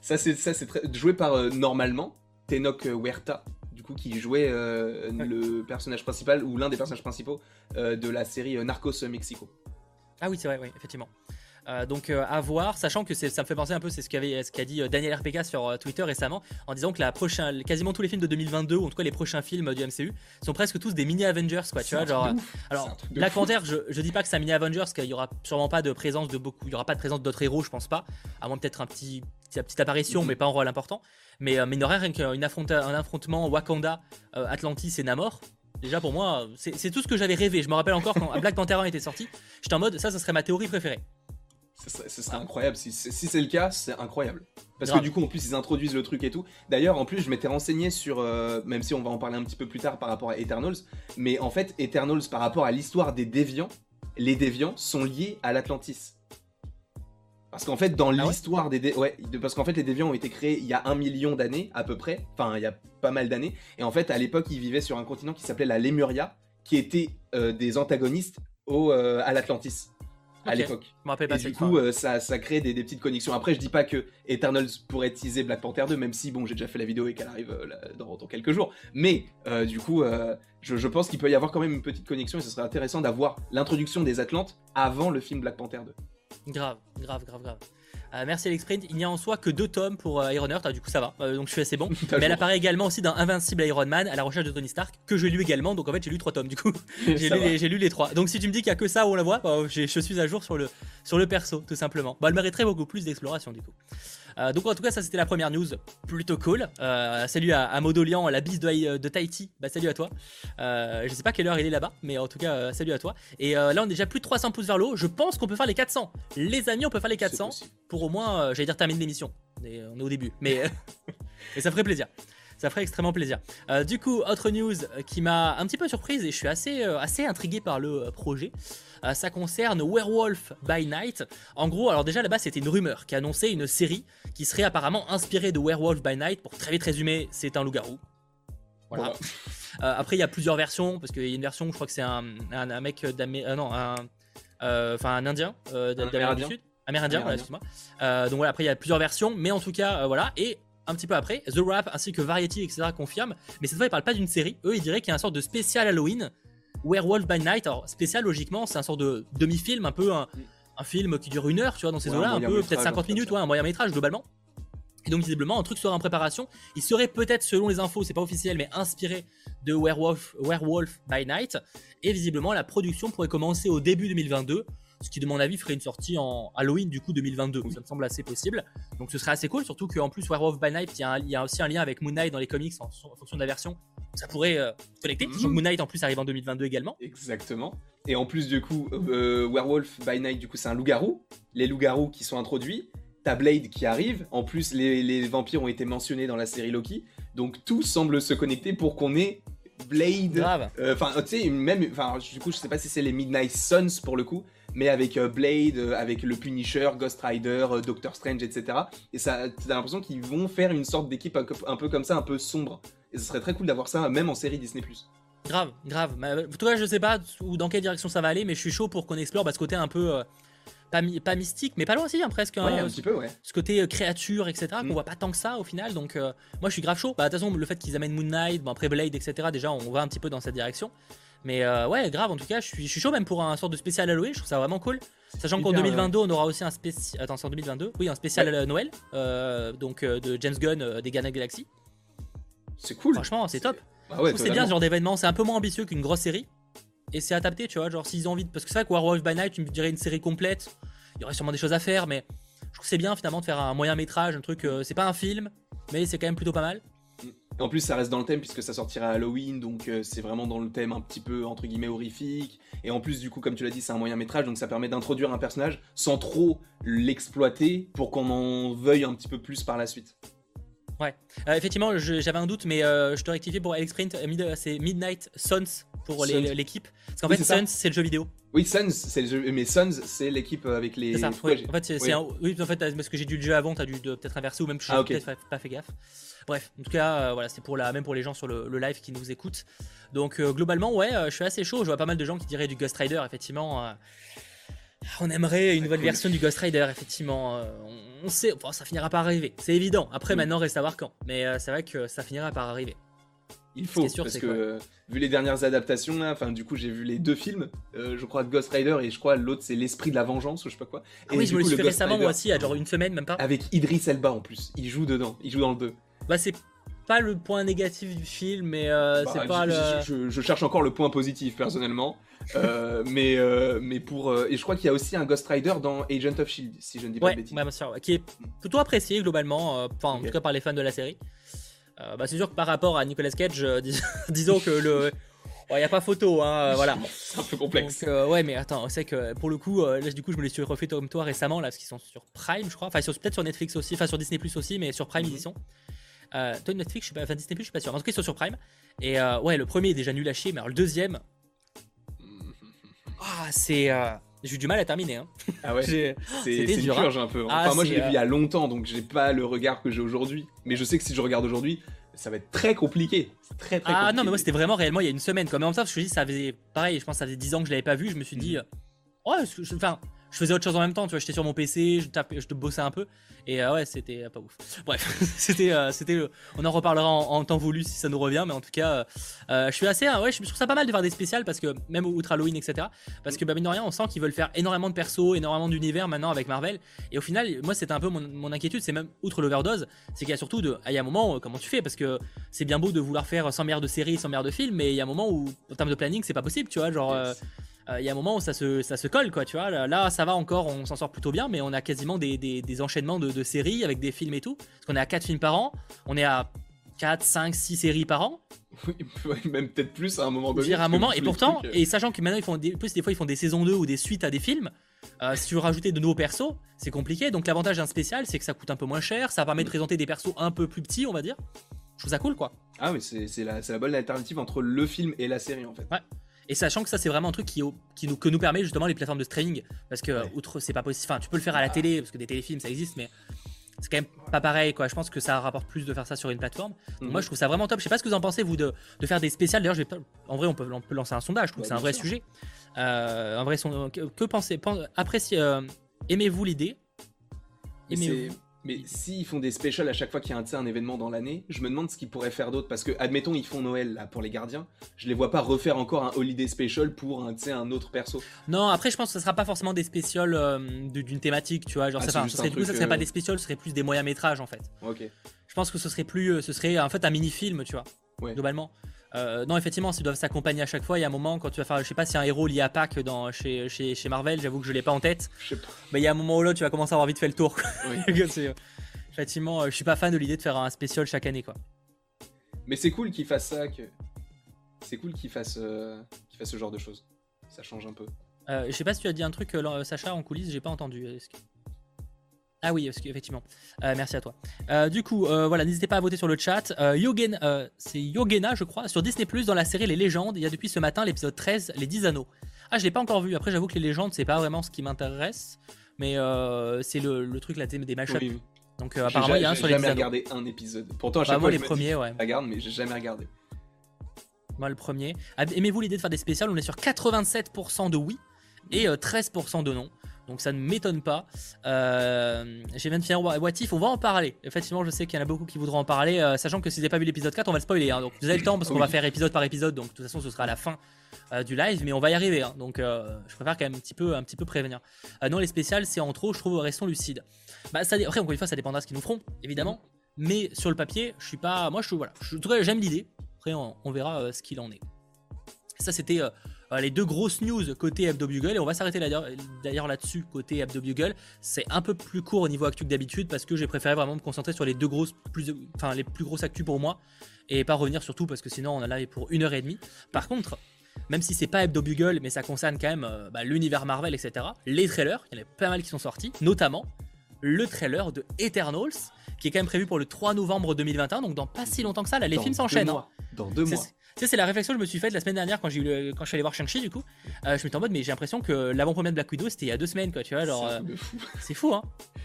ça c'est joué par normalement Tenoch Huerta, du coup, qui jouait euh, le personnage principal ou l'un des personnages principaux euh, de la série euh, Narcos Mexico. Ah oui, c'est vrai, oui, effectivement. donc à voir, sachant que ça me fait penser un peu, c'est ce qu'a dit Daniel RPK sur Twitter récemment, en disant que la prochaine, quasiment tous les films de 2022, ou en tout cas les prochains films du MCU, sont presque tous des mini Avengers, quoi. Tu vois, genre, alors Black Panther, je, je, dis pas que c'est un mini Avengers, qu'il y aura sûrement pas de présence de beaucoup, il y aura pas de présence d'autres héros, je pense pas, à moins peut-être un petit, petite apparition, mhm. mais pas en rôle important. Mais, euh, mais il rien qu'un un affrontement Wakanda, euh, Atlantis et Namor. Déjà pour moi, c'est tout ce que j'avais rêvé. Je me rappelle encore quand Black Panther 1 était sorti, j'étais en mode ça, ça serait ma théorie préférée. Ce serait, incroyable. Si, c'est le cas, c'est incroyable. Parce que du coup, en plus, ils introduisent le truc et tout. D'ailleurs, en plus, je m'étais renseigné sur, euh, même si on va en parler un petit peu plus tard par rapport à Eternals, mais en fait, Eternals, par rapport à l'histoire des déviants, les déviants sont liés à l'Atlantis. Parce qu'en fait, dans ah l'histoire des, ouais, parce qu'en fait, les déviants ont été créés il y a un million d'années à peu près, enfin il y a pas mal d'années. Et en fait, à l'époque, ils vivaient sur un continent qui s'appelait la Lemuria, qui était euh, des antagonistes au, euh, à l'Atlantis à l'époque. Et du coup, euh, ça, ça crée des, petites connexions. Après, je dis pas que Eternals pourrait teaser Black Panther 2, même si bon, j'ai déjà fait la vidéo et qu'elle arrive dans, quelques jours. Mais du coup, je, je, pense qu'il peut y avoir quand même une petite connexion et ce serait intéressant d'avoir l'introduction des Atlantes avant le film Black Panther 2. Grave, grave, grave, grave. Euh, merci Alex Print. Il n'y a en soi que deux tomes pour euh, Iron Heart, ah, du coup ça va, euh, donc je suis assez bon. Mais elle apparaît également aussi dans Invincible Iron Man à la recherche de Tony Stark, que j'ai lu également, donc en fait j'ai lu trois tomes du coup. j'ai lu, les trois. Donc si tu me dis qu'il n'y a que ça où on la voit, bah, je suis à jour sur le, sur le perso, tout simplement. Bah, elle mériterait beaucoup plus d'exploration du coup. Euh, donc en tout cas, ça c'était la première news, plutôt cool. Euh, salut à, Modolian, la bise de, de Tahiti. Bah salut à toi. je sais pas quelle heure il est là-bas, mais en tout cas, salut à toi. Et là, on est déjà plus de 300 pouces vers le haut. Je pense qu'on peut faire les 400. Les amis, on peut faire les 400 pour au moins, j'allais dire terminer l'émission. On est, on est au début, mais, mais ça ferait plaisir ça ferait extrêmement plaisir. Euh, du coup, autre news qui m'a un petit peu surprise et je suis assez, euh, assez intrigué par le euh, projet. ça concerne Werewolf by Night. En gros, alors déjà là-bas, c'était une rumeur qui annonçait une série qui serait apparemment inspirée de Werewolf by Night. Pour très vite résumer, c'est un loup-garou. Voilà. après, il y a plusieurs versions parce qu'il y a une version, je crois que c'est un, un, mec d'Amérique. non, un. Enfin, un indien d'Amérique du Sud. Amérindien, excuse-moi. donc voilà, après il y a plusieurs versions, mais en tout cas, voilà. Et un petit peu après, The Wrap ainsi que Variety, etc. confirment, mais cette fois ils parlent pas d'une série, eux ils diraient qu'il y a une sorte de spécial Halloween, Werewolf by Night. Alors spécial logiquement, c'est un sorte de demi-film, un peu un, film qui dure une heure, tu vois, dans ces eaux-là, un, peu peut-être 50 minutes, ouais, un moyen métrage globalement. Et donc visiblement un truc serait en préparation. Il serait peut-être, selon les infos, c'est pas officiel, mais inspiré de Werewolf, Werewolf by Night. Et visiblement la production pourrait commencer au début 2022 ce qui de mon avis ferait une sortie en Halloween du coup 2022. Ça me semble assez possible. Donc ce serait assez cool, surtout qu'en plus Werewolf by Night, il y, a aussi un lien avec Moon Knight dans les comics en, fonction de la version. Ça pourrait euh, connecter. Donc Moon Knight en plus arrive en 2022 également. Exactement. Et en plus du coup, euh, Werewolf by Night du coup c'est un loup-garou. Les loups-garous qui sont introduits. T'as Blade qui arrive. En plus les, vampires ont été mentionnés dans la série Loki. Donc tout semble se connecter pour qu'on ait Blade. Euh, enfin, tu sais, même. Enfin, du coup, je sais pas si c'est les Midnight Suns pour le coup, mais avec euh, Blade, euh, avec le Punisher, Ghost Rider, euh, Doctor Strange, etc. Et ça, t'as l'impression qu'ils vont faire une sorte d'équipe un, peu comme ça, un peu sombre. Et ce serait très cool d'avoir ça, même en série Disney+. Grave, grave. En tout cas, je sais pas dans quelle direction ça va aller, mais je suis chaud pour qu'on explore bah, ce côté un peu pas, mystique, mais pas loin aussi, hein, presque. Hein, un petit peu, ouais. Ce côté créature, etc., qu'on mm. voit pas tant que ça au final. Donc, moi, je suis grave chaud. Bah, de toute façon, le fait qu'ils amènent Moon Knight, bon, après Blade, etc., déjà, on va un petit peu dans cette direction. Mais euh, ouais, grave, en tout cas, je suis, chaud même pour un sort de spécial Halloween, je trouve ça vraiment cool. Sachant qu'en 2022, on aura aussi un spécial. Attends, c'est en 2022 Oui, un spécial euh, Noël, euh, donc de James Gunn des Ghana Galaxy. C'est cool. Franchement, c'est top. Ah ouais, c'est bien ce genre d'événement, c'est un peu moins ambitieux qu'une grosse série. Et c'est adapté, tu vois, genre s'ils ont envie. Parce que c'est vrai que Werewolf by Night, tu me dirais une série complète, il y aurait sûrement des choses à faire, mais je trouve que c'est bien finalement de faire un moyen métrage, un truc. c'est pas un film, mais c'est quand même plutôt pas mal. En plus, ça reste dans le thème puisque ça sortira Halloween, donc euh, c'est vraiment dans le thème un petit peu entre guillemets horrifique. Et en plus, du coup, comme tu l'as dit, c'est un moyen métrage, donc ça permet d'introduire un personnage sans trop l'exploiter pour qu'on en veuille un petit peu plus par la suite. Ouais, euh, effectivement, j'avais un doute, mais euh, je te rectifie pour Alex Print, c'est Midnight Suns pour l'équipe. Parce qu'en fait, Suns, c'est le jeu vidéo. Oui, Suns, c'est le jeu, mais Suns, c'est l'équipe avec les. C'est ça, oui. En fait, c'est un... oui, en fait, parce que j'ai dû le jeu avant, t'as dû peut-être inverser ou même je ah, peut-être pas fait gaffe. Bref, en tout cas, euh, voilà, c'est pour la, même pour les gens sur le, live qui nous écoutent. Donc euh, globalement, ouais, euh, je suis assez chaud. Je vois pas mal de gens qui diraient du Ghost Rider, effectivement. on aimerait une nouvelle version du Ghost Rider, effectivement. on, sait, enfin, ça finira par arriver, c'est évident. Après, maintenant, reste à voir quand. Mais c'est vrai que ça finira par arriver. Il faut, parce que vu les dernières adaptations, enfin du coup j'ai vu les deux films, je crois Ghost Rider et je crois l'autre c'est l'esprit de la vengeance ou je sais pas quoi. Ah oui, je me l'ai fait récemment moi aussi, a genre une semaine même pas. Avec Idris Elba en plus, il joue dedans, il joue dans le 2. Bah, c'est pas le point négatif du film, mais euh, c'est bah, pas le. Je, cherche encore le point positif personnellement, euh, mais euh, mais pour et je crois qu'il y a aussi un Ghost Rider dans Agent of Shield, si je ne dis pas de bêtises. Ouais, bien sûr, qui est plutôt apprécié globalement, enfin en tout cas par les fans de la série. Bah, c'est sûr que par rapport à Nicolas Cage, disons que le il n'y a pas photo, hein, voilà. C'est un peu complexe. ouais, mais attends, c'est que pour le coup, là, du coup, je me les suis refait comme toi récemment, là, parce qu'ils sont sur Prime, je crois. Enfin, peut-être sur Netflix aussi, enfin sur Disney Plus aussi, mais sur Prime, ils y sont. Euh, toi, Netflix, je suis pas, enfin Disney Plus, je suis pas sûr. En tout cas, ils sont sur Prime. Et euh, ouais, le premier est déjà nul à chier, mais alors le deuxième. Ah, c'est. Euh, j'ai eu du mal à terminer. Hein. Ah ouais C'est une purge un peu. Hein. Ah, enfin, moi, je l'ai vu il y a longtemps, donc j'ai pas le regard que j'ai aujourd'hui. Mais je sais que si je regarde aujourd'hui, ça va être très compliqué. Très, très ah non, mais moi, c'était vraiment réellement il y a une semaine. Comme en même temps, parce que je dis, ça faisait. Pareil, je pense que ça faisait 10 ans que je l'avais pas vu. Je me suis dit. Ouais, enfin, je faisais autre chose en même temps, tu vois, j'étais sur mon PC, je, tapais, je te bossais un peu, et euh, ouais, c'était pas ouf. Bref, c'était, euh, c'était, on en reparlera en, temps voulu si ça nous revient, mais en tout cas, euh, je suis assez, ouais, je trouve ça pas mal de faire des spéciales parce que même outre Halloween, etc. Parce que bah, mine de rien, on sent qu'ils veulent faire énormément de persos, énormément d'univers maintenant avec Marvel, et au final, moi, c'était un peu mon, inquiétude, c'est même outre l'overdose, c'est qu'il y a surtout de, ah, il y a un moment, comment tu fais, parce que c'est bien beau de vouloir faire 100 milliards de séries, 100 milliards de films, mais il y a un moment où, en termes de planning, c'est pas possible, tu vois, genre. Il y a un moment où ça se, ça se colle, quoi, tu vois. Là, ça va encore, on s'en sort plutôt bien, mais on a quasiment des, des, enchaînements de, séries avec des films et tout. Parce qu'on est à 4 films par an, on est à 4, 5, 6 séries par an. Oui, même peut-être plus à un moment donné. Dire à un moment, et pourtant, euh. et sachant que maintenant ils font des, plus des fois ils font des saisons 2 ou des suites à des films, euh, si tu veux rajouter de nouveaux persos, c'est compliqué. Donc l'avantage d'un spécial, c'est que ça coûte un peu moins cher, ça permet de mm. présenter des persos un peu plus petits, on va dire. Je trouve ça cool quoi. Ah oui, c'est la, la, bonne alternative entre le film et la série en fait. Ouais. Et sachant que ça, c'est vraiment un truc qui, qui nous, que nous permet justement les plateformes de streaming. Parce que, outre, c'est pas possible. Enfin, tu peux le faire à la télé, parce que des téléfilms, ça existe, mais c'est quand même pas pareil, quoi. Je pense que ça rapporte plus de faire ça sur une plateforme. Donc, moi, mhm. je trouve ça vraiment top. Je sais pas ce que vous en pensez, vous, de, de faire des spéciales. D'ailleurs, en vrai, on peut, on peut lancer un sondage. Je trouve que c'est un vrai sujet. Euh, un vrai son... que, que pensez Appréciez. Euh, aimez-vous l'idée? Aimez-vous? Mais s'ils font des specials à chaque fois qu'il y a un, un événement dans l'année, je me demande ce qu'ils pourraient faire d'autre. Parce que, admettons, ils font Noël là, pour les gardiens. Je les vois pas refaire encore un holiday special pour un, un autre perso. Non, après, je pense que ce sera pas forcément des specials euh, d'une thématique, tu vois. Genre, ah, ça, serait, ça serait pas euh, des specials, ce serait plus des moyens métrages en fait. Ok. Je pense que ce serait plus. Euh, ce serait en fait un mini-film, tu vois. Globalement. Euh, non, effectivement, s'ils doivent s'accompagner à chaque fois, il y a un moment quand tu vas faire, je sais pas si un héros lié à Pâques dans, chez, chez, chez Marvel, j'avoue que je l'ai pas en tête. Pas. Mais il y a un moment où là, tu vas commencer à avoir vite fait le tour. Oui. effectivement, euh, je suis pas fan de l'idée de faire un spécial chaque année, quoi. Mais c'est cool qu'ils fassent ça, que c'est cool qu'ils fassent, euh, ce genre de choses. Ça change un peu. Euh, je sais pas si tu as dit un truc, Sacha, en coulisses, j'ai pas entendu. Ah oui, effectivement. merci à toi. du coup, voilà, n'hésitez pas à voter sur le chat. Yogen, c'est Yogena, je crois, sur Disney Plus dans la série Les Légendes. Il y a depuis ce matin l'épisode 13, Les 10 Anneaux. Ah, je l'ai pas encore vu. Après, j'avoue que les légendes, c'est pas vraiment ce qui m'intéresse. Mais c'est le, truc là, des mashups. Donc euh, apparemment, il y a un sur les J'ai jamais regardé un épisode. Pourtant, à chaque bah, fois, les premiers, ouais. Je regarde, mais j'ai jamais regardé. Moi, le premier. Ah, aimez-vous l'idée de faire des spéciales? On est sur 87% de oui et 13% euh, de non. Donc ça ne m'étonne pas. Euh, J'ai bien de finir What If, on va en parler. Effectivement, je sais qu'il y en a beaucoup qui voudront en parler, euh, sachant que si vous n'avez pas vu l'épisode 4, on va le spoiler. Hein. donc vous avez le temps parce qu'on va faire épisode par épisode, donc de toute façon ce sera à la fin euh, du live, mais on va y arriver. Hein. donc euh, je préfère quand même un petit peu, un petit peu prévenir. Euh, non, les spéciales, c'est en trop, je trouve, restons lucides. Bah, ça, après, encore une fois, ça dépendra de ce qu'ils nous feront, évidemment. Mais sur le papier, je suis pas. Moi, je suis. Voilà. Je, en tout cas, j'aime l'idée. Après, on, verra ce qu'il en est. Ça, c'était les deux grosses news côté Bugle et on va s'arrêter d'ailleurs là-dessus côté Bugle. C'est un peu plus court au niveau actu que d'habitude parce que j'ai préféré vraiment me concentrer sur les deux grosses, plus, enfin les plus grosses actus pour moi et pas revenir sur tout parce que sinon on a là pour une heure et demie. Par contre, même si c'est pas Hebdo Bugle, mais ça concerne quand même euh, bah, l'univers Marvel, etc. Les trailers, il y en a pas mal qui sont sortis, notamment le trailer de Eternals, qui est quand même prévu pour le 3 novembre 2021, donc dans pas si longtemps que ça, là, les films s'enchaînent. Hein. Dans deux mois. Tu sais, c'est la réflexion que je me suis faite la semaine dernière quand, j'ai quand je suis allé voir Shang-Chi, du coup. Euh, je me suis en mode, mais j'ai l'impression que l'avant-première de Black Widow, c'était il y a deux semaines, quoi, tu vois. Genre, c'est euh, fou. hein.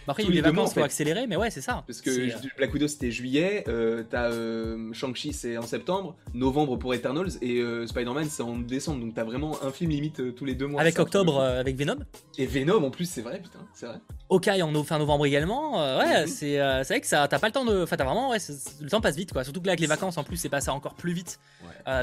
après, il y a eu les vacances qui ont accéléré, mais ouais, c'est ça. Parce que euh, Black Widow, c'était juillet, t'as Shang-Chi, c'est en septembre, novembre pour Eternals, et Spider-Man, c'est en décembre, donc t'as vraiment un film limite tous les deux mois. Avec octobre, avec Venom. Et Venom, en plus, c'est vrai, putain, c'est vrai. Hawkeye en fin novembre également. ouais, mhm. c'est vrai que ça, t'as pas le temps de. Enfin, t'as vraiment. Ouais, le temps passe vite, quoi. Surtout que là, avec les vacances, en plus, c'est passé encore plus vite,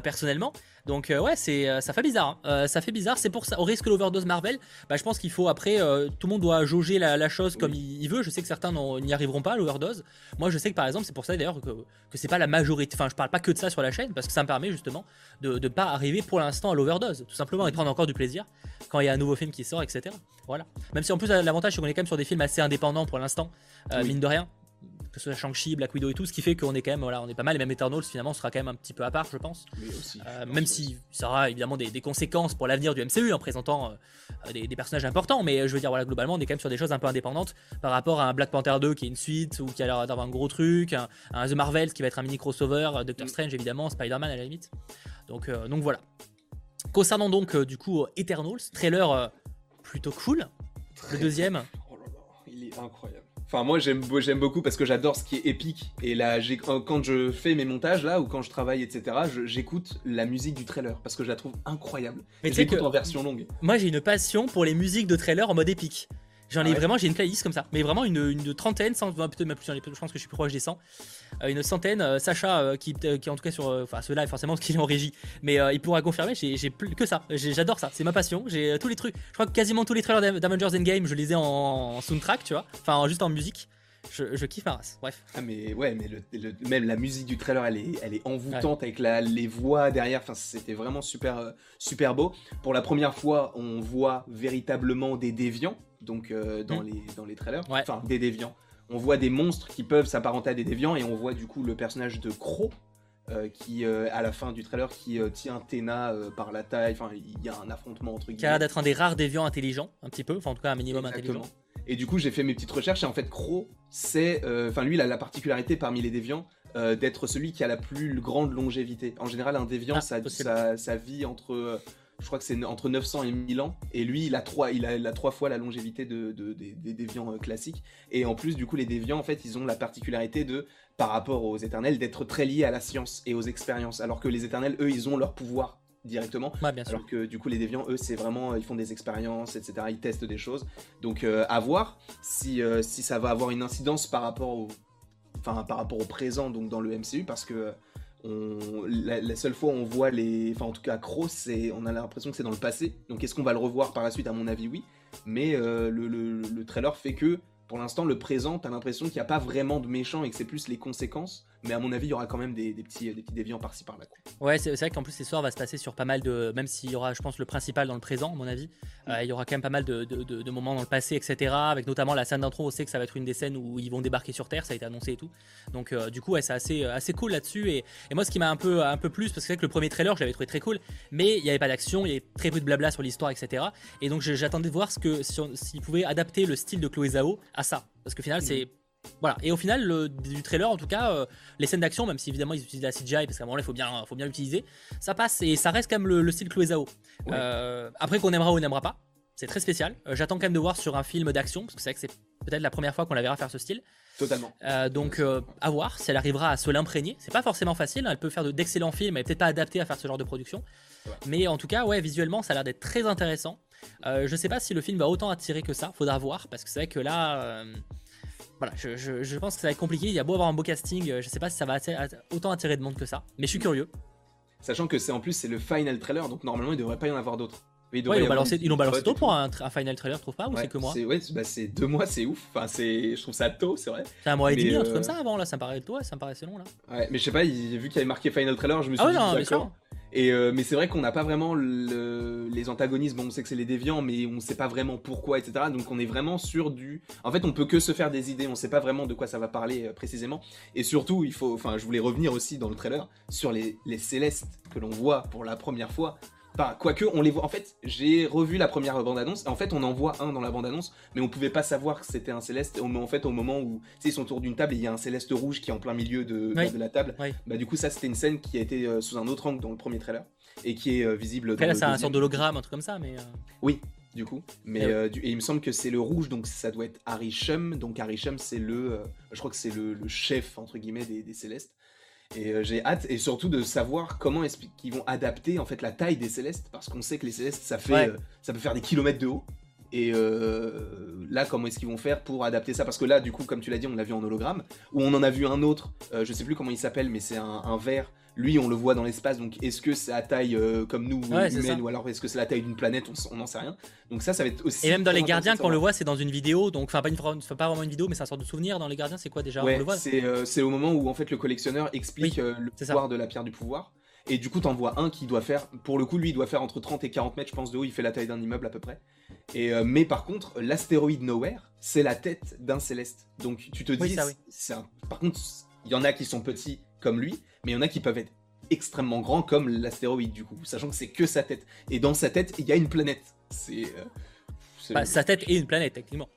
personnellement. Donc euh, ouais, c'est euh, ça fait bizarre. Hein. Euh, ça fait bizarre. C'est pour ça. Au risque l'overdose Marvel, bah, je pense qu'il faut après tout le monde doit jauger la, chose comme il, veut. Je sais que certains n'y arriveront pas à l'overdose. Moi, je sais que par exemple, c'est pour ça d'ailleurs que, que c'est pas la majorité. Enfin, je parle pas que de ça sur la chaîne parce que ça me permet justement de ne pas arriver pour l'instant à l'overdose, tout simplement et de prendre encore du plaisir quand il y a un nouveau film qui sort, etc. Voilà. Même si en plus l'avantage c'est qu'on est quand même sur des films assez indépendants pour l'instant, mine de rien que ce soit Shang-Chi, Black Widow et tout, ce qui fait qu'on est quand même, voilà, on est pas mal, et même Eternals finalement sera quand même un petit peu à part, je pense. Euh, même si ça aura évidemment des, conséquences pour l'avenir du MCU en présentant euh, des, personnages importants, mais je veux dire, voilà, globalement, on est quand même sur des choses un peu indépendantes par rapport à un Black Panther 2 qui est une suite ou qui a l'air d'avoir un gros truc, un, The Marvels qui va être un mini crossover, euh, Doctor mm. Strange évidemment, Spider-Man à la limite. Donc, donc voilà. Concernant donc du coup Eternals, trailer plutôt cool. Le deuxième. Oh là là, il est incroyable. Enfin, moi, j'aime, j'aime beaucoup parce que j'adore ce qui est épique. Et là, quand je fais mes montages, là, ou quand je travaille, etc., j'écoute la musique du trailer parce que je la trouve incroyable. Mais en version longue. Moi, j'ai une passion pour les musiques de trailer en mode épique. J'en ai ah vraiment, j'ai une playlist comme ça, mais vraiment une, une trentaine, peut-être même plus, je pense que je suis plus proche des 100, euh, une centaine. Euh, Sacha, euh, qui, qui en tout cas sur, enfin ce live forcément qu'il est en régie, mais il pourra confirmer, j'ai plus que ça, j'adore ça, c'est ma passion, j'ai tous les trucs, je crois que quasiment tous les trailers d'Avengers Endgame, je les ai en, soundtrack, tu vois, enfin juste en musique. je, kiffe ma race. Bref. Ah mais ouais, mais le, même la musique du trailer, elle est, elle est envoûtante avec la, les voix derrière. Enfin, c'était vraiment super, super beau. Pour la première fois, on voit véritablement des déviants, donc euh, dans mm. les dans les trailers. Enfin, des déviants. On voit des monstres qui peuvent s'apparenter à des déviants et on voit du coup le personnage de Crow. Euh, qui à la fin du trailer qui tient Tena par la taille, enfin il y a un affrontement entre guillemets. Qui a l'air d'être un des rares déviants intelligents, un petit peu, enfin en tout cas un minimum intelligent. Et du coup, j'ai fait mes petites recherches et en fait, Crow, c'est. Euh, enfin, lui, il a la particularité parmi les déviants euh, d'être celui qui a la plus grande longévité. En général, un déviant, ah, ça, vit entre. Euh, je crois que c'est entre 900 et 1000 ans. Et lui, il a trois, il a, trois fois la longévité de, des, déviants classiques. Et en plus, du coup, les déviants, en fait, ils ont la particularité de, par rapport aux éternels, d'être très liés à la science et aux expériences. Alors que les éternels, eux, ils ont leur pouvoir directement. alors que du coup les déviants, eux, c'est vraiment, ils font des expériences, etc. Ils testent des choses. Donc euh, à voir si, euh, si ça va avoir une incidence par rapport au, enfin par rapport au présent, donc dans le MCU, parce que on, la, seule fois où on voit les, enfin en tout cas Cross, on a l'impression que c'est dans le passé. Donc est-ce qu'on va le revoir par la suite? À mon avis, oui. Mais euh, le, le, trailer fait que pour l'instant, le présent, t'as l'impression qu'il n'y a pas vraiment de méchants et que c'est plus les conséquences. Mais à mon avis, il y aura quand même des, petits, des petits déviants par-ci par-là. Ouais, c'est vrai qu'en plus, l'histoire va se passer sur pas mal de. Même s'il y aura, je pense, le principal dans le présent, à mon avis, mm. euh, il y aura quand même pas mal de, moments dans le passé, etc. Avec notamment la scène d'intro, on sait que ça va être une des scènes où ils vont débarquer sur Terre, ça a été annoncé et tout. Donc, euh, du coup, ouais, c'est assez, assez cool là-dessus. Et, moi, ce qui m'a un peu, un peu plus, parce que c'est vrai que le premier trailer, je l'avais trouvé très cool, mais il n'y avait pas d'action, il y avait très peu de blabla sur l'histoire, etc. Et donc, j'attendais de voir ce que s'ils pouvaient adapter le style de Chloé Zhao à ça. Parce qu'au final, c'est voilà. Et au final, le, du trailer, en tout cas, euh, les scènes d'action, même si évidemment ils utilisent la CGI, parce qu'à un moment là, il faut bien, faut bien l'utiliser, ça passe et ça reste quand même le, style Chloé Zhao. Euh, après, qu'on aimera ou n'aimera pas, c'est très spécial. Euh, j'attends quand même de voir sur un film d'action, parce que c'est vrai que c'est peut-être la première fois qu'on la verra faire ce style. Totalement. donc, à voir si elle arrivera à se l'imprégner. C'est pas forcément facile, hein. elle peut faire d'excellents films, elle est peut-être pas adaptée à faire ce genre de production. Mais en tout cas, ouais, visuellement, ça a l'air d'être très intéressant. je sais pas si le film va autant attirer que ça, faudra voir, parce que c'est vrai que là voilà, je, pense que ça va être compliqué. Il y a beau avoir un beau casting, euh, je sais pas si ça va autant attirer de monde que ça, mais je suis curieux. Sachant que c'est en plus c'est le final trailer, donc normalement il devrait pas y en avoir d'autres. ils, ont balancé, ils balancé tôt pour un, final trailer, tu trouves pas Ou c'est que moi? Ouais, bah, c'est deux mois, c'est ouf. Enfin, je trouve ça tôt, c'est vrai. C'est un mois et demi, un truc comme euh, ça avant, là, ça me paraît tôt, ça me paraissait long, là. Ouais, mais je sais pas, vu qu'il y avait marqué final trailer, je me suis ah dit, d'accord. Euh, mais c'est vrai qu'on n'a pas vraiment les antagonismes. on sait que c'est les déviants, mais on ne sait pas vraiment pourquoi, etc. Donc on est vraiment sur du. En fait, on peut que se faire des idées. On ne sait pas vraiment de quoi ça va parler euh, précisément. Et surtout, il faut. Enfin, je voulais revenir aussi dans le trailer sur les célestes que l'on voit pour la première fois. Enfin, quoique, on les voit. En fait, j'ai revu la première bande-annonce. En fait, on en voit un dans la bande-annonce, mais on pouvait pas savoir que c'était un céleste. En fait, au moment où ils sont autour d'une table et il y a un céleste rouge qui est en plein milieu de, de la table, bah, du coup, ça, c'était une scène qui a été euh, sous un autre angle dans le premier trailer et qui est euh, visible Après, là, c'est un sorte d'hologramme, un truc comme ça, mais. Euh. Oui, du coup. Mais et, il me semble que c'est le rouge, donc ça doit être Harisham. Donc Harisham, c'est le, je crois que c'est le, chef entre guillemets des, des Célestes. Et euh, j'ai hâte, et surtout de savoir comment est-ce qu'ils vont adapter en fait la taille des célestes, parce qu'on sait que les célestes, ça fait, euh, ça peut faire des kilomètres de haut. Et euh, là, comment est-ce qu'ils vont faire pour adapter ça? Parce que là, du coup, comme tu l'as dit, on l'a vu en hologramme, ou on en a vu un autre, je sais plus comment il s'appelle, mais c'est un, un verre lui, on le voit dans l'espace, donc est-ce que c'est à taille euh, comme nous, humaine, ou alors est-ce que c'est la taille d'une planète On n'en sait rien. Donc ça, ça va être aussi. Et même dans les gardiens, quand on le voit, c'est dans une vidéo, donc enfin pas, une, pas vraiment une vidéo, mais c'est un sorte de souvenir. Dans les gardiens, c'est quoi déjà on le voit? euh, C'est au moment où en fait le collectionneur explique euh, le pouvoir de la pierre du pouvoir. Et du coup, t'en vois un qui doit faire, pour le coup, lui, il doit faire entre 30 et 40 mètres, je pense, de haut. Il fait la taille d'un immeuble à peu près. Et, mais par contre, l'astéroïde Nowhere, c'est la tête d'un céleste. Donc tu te dis, ça, par contre, il y en a qui sont petits comme lui, mais il y en a qui peuvent être extrêmement grand comme l'astéroïde du coup, sachant que c'est que sa tête. Et dans sa tête, il y a une planète. C'est. Euh, bah, sa tête et une planète, techniquement.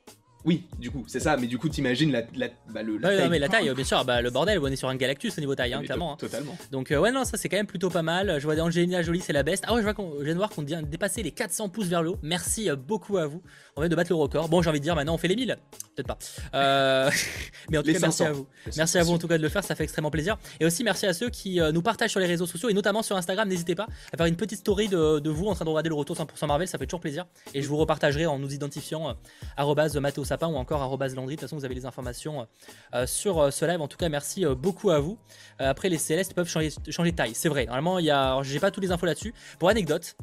Oui, du coup, c'est ça, mais du coup, t'imagines la, la, bah, le, la taille. Non, mais la taille, bien sûr, bah, le bordel, on est sur un Galactus au niveau taille, hein, clairement. Hein. Totalement. Donc, euh, ouais, non, ça c'est quand même plutôt pas mal. Je vois Angelina Jolie, c'est la best. Ah ouais, je, vois qu'on, je viens de voir qu'on vient de dépasser les 400 pouces vers le haut. Merci euh, beaucoup à vous. On vient de battre le record. Bon, j'ai envie de dire, maintenant on fait les 1000. Peut-être pas. Euh... mais en tout cas, merci à vous. merci à vous en tout cas de le faire, ça fait extrêmement plaisir. Et aussi, merci à ceux qui euh, nous partagent sur les réseaux sociaux et notamment sur Instagram. N'hésitez pas à faire une petite story de, de, vous en train de regarder le retour 100% Marvel, ça fait toujours plaisir. Et je vous repartagerai en nous identifiant euh, Sapin ou encore Landry. De toute façon, vous avez les informations euh, sur euh, ce live. En tout cas, merci beaucoup à vous. après, les célestes peuvent changer, changer de taille. C'est vrai. Normalement, il y a. J'ai pas toutes les infos là-dessus. Pour anecdote,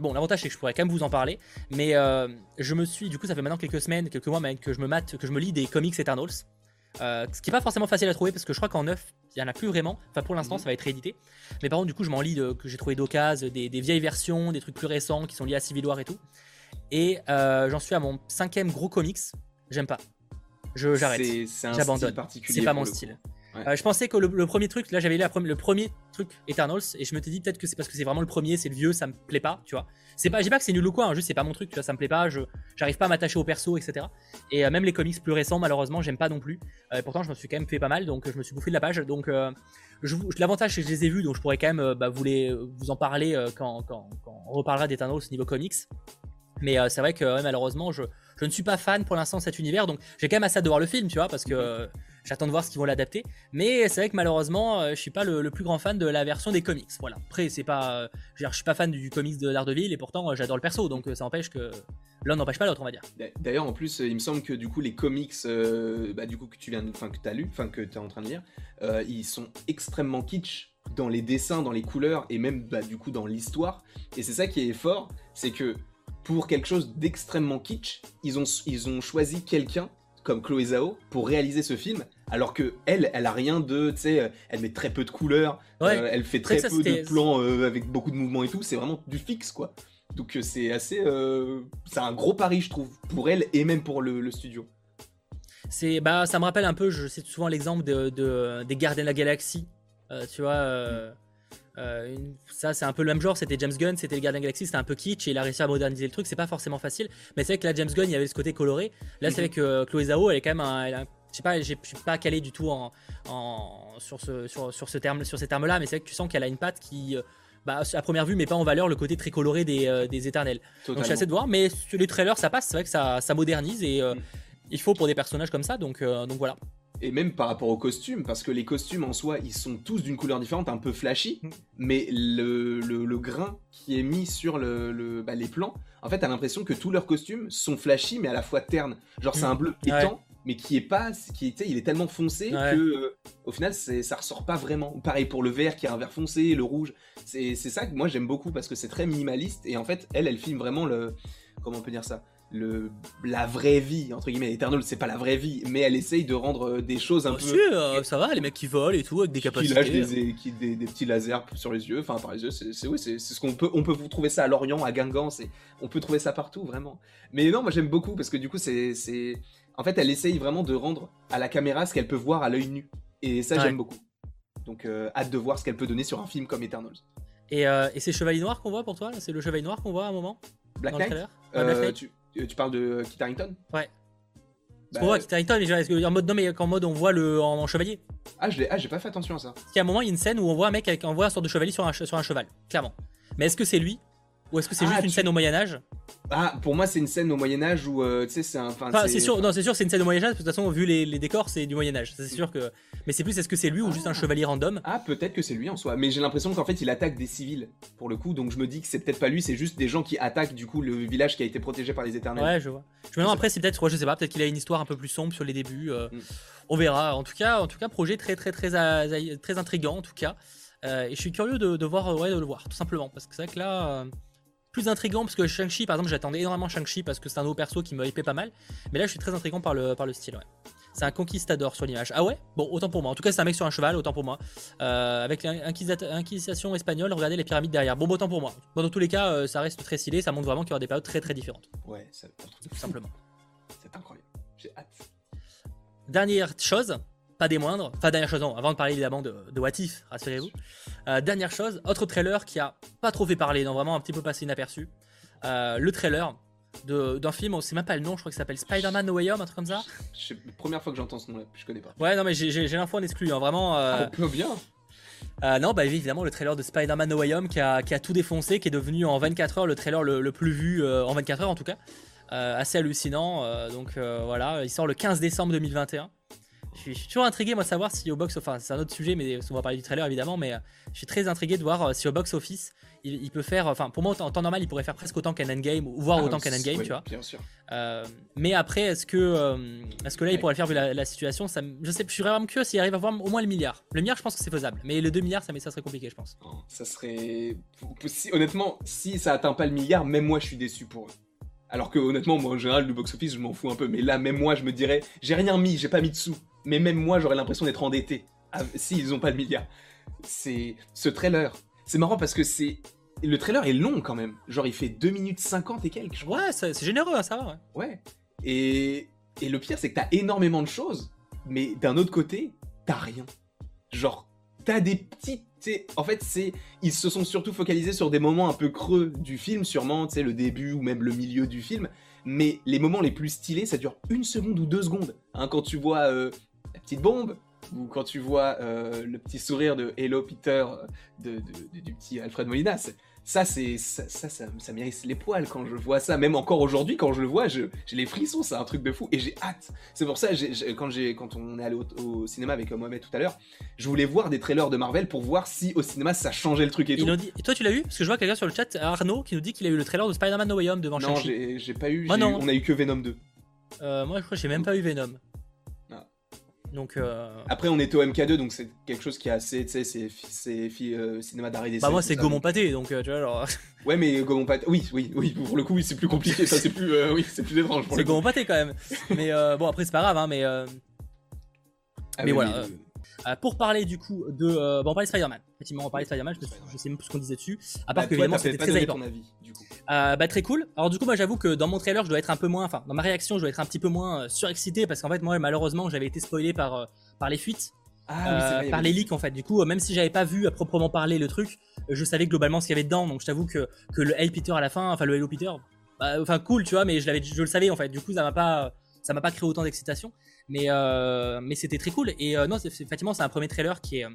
bon, l'avantage c'est que je pourrais quand même vous en parler. Mais je me suis, du coup, ça fait maintenant quelques semaines, quelques mois, même, que je me mate, que je me lis des comics Eternals. ce qui est pas forcément facile à trouver parce que je crois qu'en neuf, il y en a plus vraiment. Enfin, pour l'instant, mhm. ça va être réédité. Mais par contre, du coup, je m'en lis que j'ai trouvé d'occasion, des, des, vieilles versions, des trucs plus récents qui sont liés à Civil War et tout. Et j'en suis à mon cinquième gros comics. J'aime pas. J'arrête. J'abandonne. C'est pas mon style. Euh, je pensais que le, premier truc, là j'avais lu le premier truc Eternals et je me suis dit peut-être que c'est parce que c'est vraiment le premier, c'est le vieux, ça me plaît pas, tu vois. C'est pas, j'ai pas que c'est nul ou quoi, hein, juste c'est pas mon truc, tu vois, ça me plaît pas, je j'arrive pas à m'attacher au perso, etc. Et euh, même les comics plus récents, malheureusement, j'aime pas non plus. Euh, pourtant, je me suis quand même fait pas mal, donc je me suis bouffé de la page. Donc l'avantage c'est que je les ai vus, donc je pourrais quand même bah, vous, les, vous en parler quand, quand, quand, on reparlera d'Eternals niveau comics. Mais c'est vrai que malheureusement, je, je ne suis pas fan pour l'instant de cet univers, donc j'ai quand même assez hâte de voir le film, tu vois, parce que J'attends de voir ce qu'ils vont l'adapter. Mais c'est vrai que malheureusement, euh, je suis pas le, plus grand fan de la version des comics. Voilà. Après, c'est pas, euh, je, suis pas fan du comics de Daredevil et pourtant euh, j'adore le perso, donc ça empêche que l'un n'empêche pas l'autre, on va dire. D'ailleurs, en plus, il me semble que du coup les comics, bah, du coup que tu viens, que lu, enfin que en train de lire, ils sont extrêmement kitsch dans les dessins, dans les couleurs et même bah, du coup dans l'histoire. Et c'est ça qui est fort, c'est que pour quelque chose d'extrêmement kitsch, ils ont, ils ont choisi quelqu'un comme Chloé Zhao pour réaliser ce film, alors que elle, elle a rien de, tu sais, elle met très peu de couleurs, euh, elle fait très peu de plans euh, avec beaucoup de mouvements et tout, c'est vraiment du fixe quoi. Donc euh, c'est assez, c'est un gros pari je trouve pour elle et même pour le, studio. C'est, bah, ça me rappelle un peu, je sais souvent l'exemple de, des Gardiens de la Galaxie, tu vois. Euh, ça, c'est un peu le même genre. C'était James Gunn, c'était le Gardien Galaxy, c'était un peu kitsch et il a réussi à moderniser le truc. C'est pas forcément facile, mais c'est vrai que là, James Gunn, il y avait ce côté coloré. Là, c'est vrai que euh, Chloé Zhao, elle est quand même un, je sais pas, je suis pas calé du tout en, sur, ce, sur, sur, ce terme, sur ces termes-là, mais c'est vrai que tu sens qu'elle a une patte qui, euh, bah, à première vue, met pas en valeur le côté très coloré des, des éternels. Donc, je suis assez de voir, mais sur les trailers, ça passe. C'est vrai que ça, ça modernise et mm. il faut pour des personnages comme ça. Donc, donc voilà et même par rapport aux costumes, parce que les costumes en soi, ils sont tous d'une couleur différente, un peu flashy, mm. mais le, le, grain qui est mis sur le, bah, les plans, en fait, t'as l'impression que tous leurs costumes sont flashy, mais à la fois ternes. Genre, c'est un bleu étant, mais qui est pas, qui était, il est tellement foncé que, euh, au final, ça ressort pas vraiment. Pareil pour le vert, qui est un vert foncé, le rouge. C'est ça que moi j'aime beaucoup parce que c'est très minimaliste, et en fait, elle, elle filme vraiment le, comment on peut dire ça? Le, la vraie vie, entre guillemets. Eternal, c'est pas la vraie vie, mais elle essaye de rendre euh, des choses un peu. Euh, ça va, les mecs qui volent et tout, avec des capacités. Qui lâchent des, qui, des, petits lasers sur les yeux, enfin par les yeux, c'est oui, c'est ce qu'on peut. On peut trouver ça à Lorient, à Guingamp, on peut trouver ça partout, vraiment. Mais non, moi j'aime beaucoup parce que du coup, c'est. En fait, elle essaye vraiment de rendre à la caméra ce qu'elle peut voir à l'œil nu. Et ça, j'aime beaucoup. Donc, euh, hâte de voir ce qu'elle peut donner sur un film comme Eternals. Et, et c'est Chevalier Noir qu'on voit pour toi C'est le Chevalier Noir qu'on voit à un moment? Black Knight, Black Knight euh, tu parles de Kit Harington? Ouais. Bah, on voit Kit Harington, mais en mode, non, mais en mode on voit le en, chevalier. Ah, j'ai ah, pas fait attention à ça. Parce qu'à un moment, il y a une scène où on voit un mec avec, on voit un sort de chevalier sur un, sur un cheval, clairement. Mais est-ce que c'est lui? Ou est-ce que c'est ah, juste une scène au Moyen-Âge? Ah, pour moi, c'est une scène au Moyen-Âge où, euh, tu sais, c'est un. Enfin, c'est sûr, non, c'est sûr, c'est une scène au Moyen-Âge, de toute façon, vu les, décors, c'est du Moyen-Âge. C'est sûr que. Mais c'est plus, est-ce que c'est lui ou juste un ah. chevalier random? Ah, peut-être que c'est lui en soi. Mais j'ai l'impression qu'en fait, il attaque des civils, pour le coup, donc je me dis que c'est peut-être pas lui, c'est juste des gens qui attaquent, du coup, le village qui a été protégé par les éternels. Ouais, je vois. Je me demande après, c'est peut-être, je sais pas, peut-être qu'il a une histoire un peu plus sombre sur les débuts. Euh, mm. On verra. En tout cas, en tout cas, projet très, très, très, très, très intriguant, en tout cas. Euh, et je suis curieux de, voir, ouais, de le voir, tout simplement. Parce que c'est vrai que là plus intrigant parce que Shang-Chi, par exemple, j'attendais énormément Shang-Chi parce que c'est un nouveau perso qui me hypait pas mal. Mais là, je suis très intrigant par le, par le style, ouais. C'est un conquistador sur l'image. Ah ouais? Bon, autant pour moi. En tout cas, c'est un mec sur un cheval, autant pour moi. Euh, avec l'inquisition espagnole, regardez les pyramides derrière. Bon, autant pour moi. Bon, dans tous les cas, euh, ça reste très stylé. Ça montre vraiment qu'il y aura des périodes très très différentes. Ouais, tout simplement. c'est incroyable. J'ai hâte. Dernière chose, pas des moindres. Enfin, dernière chose, avant de parler évidemment de, de What If, rassurez-vous. Euh, dernière chose, autre trailer qui a pas trop fait parler, non, vraiment un petit peu passé inaperçu. Euh, le trailer d'un film, on sait même pas le nom, je crois qu'il s'appelle Spider-Man No Way Home, un truc comme ça. C'est la première fois que j'entends ce nom-là, je connais pas. Ouais, non, mais j'ai l'info en exclu, hein, vraiment. Euh... Ah, bien. Euh, non, bah évidemment, le trailer de Spider-Man No Way Home qui a, qui a, tout défoncé, qui est devenu en 24 heures le trailer le, le plus vu, en 24 heures en tout cas. assez hallucinant. donc voilà, il sort le 15 décembre 2021. Je suis, toujours intrigué, moi, de savoir si au box, enfin, c'est un autre sujet, mais on va parler du trailer évidemment, mais euh, je suis très intrigué de voir euh, si au box office, il, peut faire, enfin, pour moi, en temps normal, il pourrait faire presque autant qu'un endgame, ou voire ah, autant qu'un endgame, tu vois. Bien sûr. Euh, mais après, est-ce que, est-ce que là, il pourrait le faire vu la, situation ça, Je sais, je suis vraiment curieux s'il arrive à avoir au moins le milliard. Le milliard, je pense que c'est faisable, mais le 2 milliards, ça, mais ça serait compliqué, je pense. Oh, ça serait, honnêtement, si ça atteint pas le milliard, même moi, je suis déçu pour eux. Alors que honnêtement, moi en général, du box-office, je m'en fous un peu. Mais là, même moi, je me dirais, j'ai rien mis, j'ai pas mis de sous mais même moi, j'aurais l'impression d'être endetté s'ils n'ont pas le milliard. C'est ce trailer. C'est marrant parce que c'est le trailer est long quand même. Genre, il fait 2 minutes 50 et quelques. Ouais, c'est généreux, hein, ça va. Ouais. Et, et le pire, c'est que t'as énormément de choses, mais d'un autre côté, t'as rien. Genre, t'as des petites. En fait, c'est ils se sont surtout focalisés sur des moments un peu creux du film, sûrement, tu sais, le début ou même le milieu du film. Mais les moments les plus stylés, ça dure une seconde ou deux secondes. Hein, quand tu vois euh, petite bombe, ou quand tu vois euh, le petit sourire de Hello Peter de, du petit Alfred Molinas, ça, c'est ça, ça, ça, mérite les poils quand je vois ça. Même encore aujourd'hui, quand je le vois, j'ai les frissons, c'est un truc de fou. Et j'ai hâte. C'est pour ça, quand, quand on est allé au, cinéma avec Mohamed tout à l'heure, je voulais voir des trailers de Marvel pour voir si au cinéma ça changeait le truc et tout. et toi, tu l'as eu? Parce que je vois quelqu'un sur le chat, Arnaud, qui nous dit qu'il a eu le trailer de Spider-Man No Way Home devant Non, j'ai pas eu. non. on a eu que Venom 2. Euh, moi, je crois que j'ai même pas eu Venom. Donc, euh, Après, on était au MK2, donc c'est quelque chose qui est assez, tu sais, c'est euh, cinéma d'arrêt d'essai. Bah, moi, c'est Gaumont Pâté, donc euh, tu vois, genre. Ouais, mais Gaumont Pâté, oui, oui, oui, pour le coup, oui, c'est plus compliqué, ça, c'est plus, oui, c'est plus étrange. C'est Gaumont Pâté quand même. mais bon, après, c'est pas grave, hein, mais. Ah mais voilà. Euh, pour parler du coup de. Euh, bon, on parlait de Spider-Man. Effectivement, on parlait de Spider-Man. Je, sais même plus ce qu'on disait dessus. À part bah, que, évidemment, c'était très hypant. Euh, bah, très cool. Alors, du coup, moi, j'avoue que dans mon trailer, je dois être un peu moins. Enfin, dans ma réaction, je dois être un petit peu moins surexcité parce qu'en fait, moi, malheureusement, j'avais été spoilé par, par les fuites. Ah, par les leaks en fait. Du coup, même si j'avais pas vu à proprement parler le truc, je savais globalement ce qu'il y avait dedans. Donc, je t'avoue que, que le Hey Peter à la fin, enfin le Hello Peter, bah, enfin cool, tu vois, mais je je le savais en fait. Du coup, ça m'a pas, ça m'a pas créé autant d'excitation. Mais, euh, mais c'était très cool. Et euh, non, effectivement, c'est un premier trailer qui est,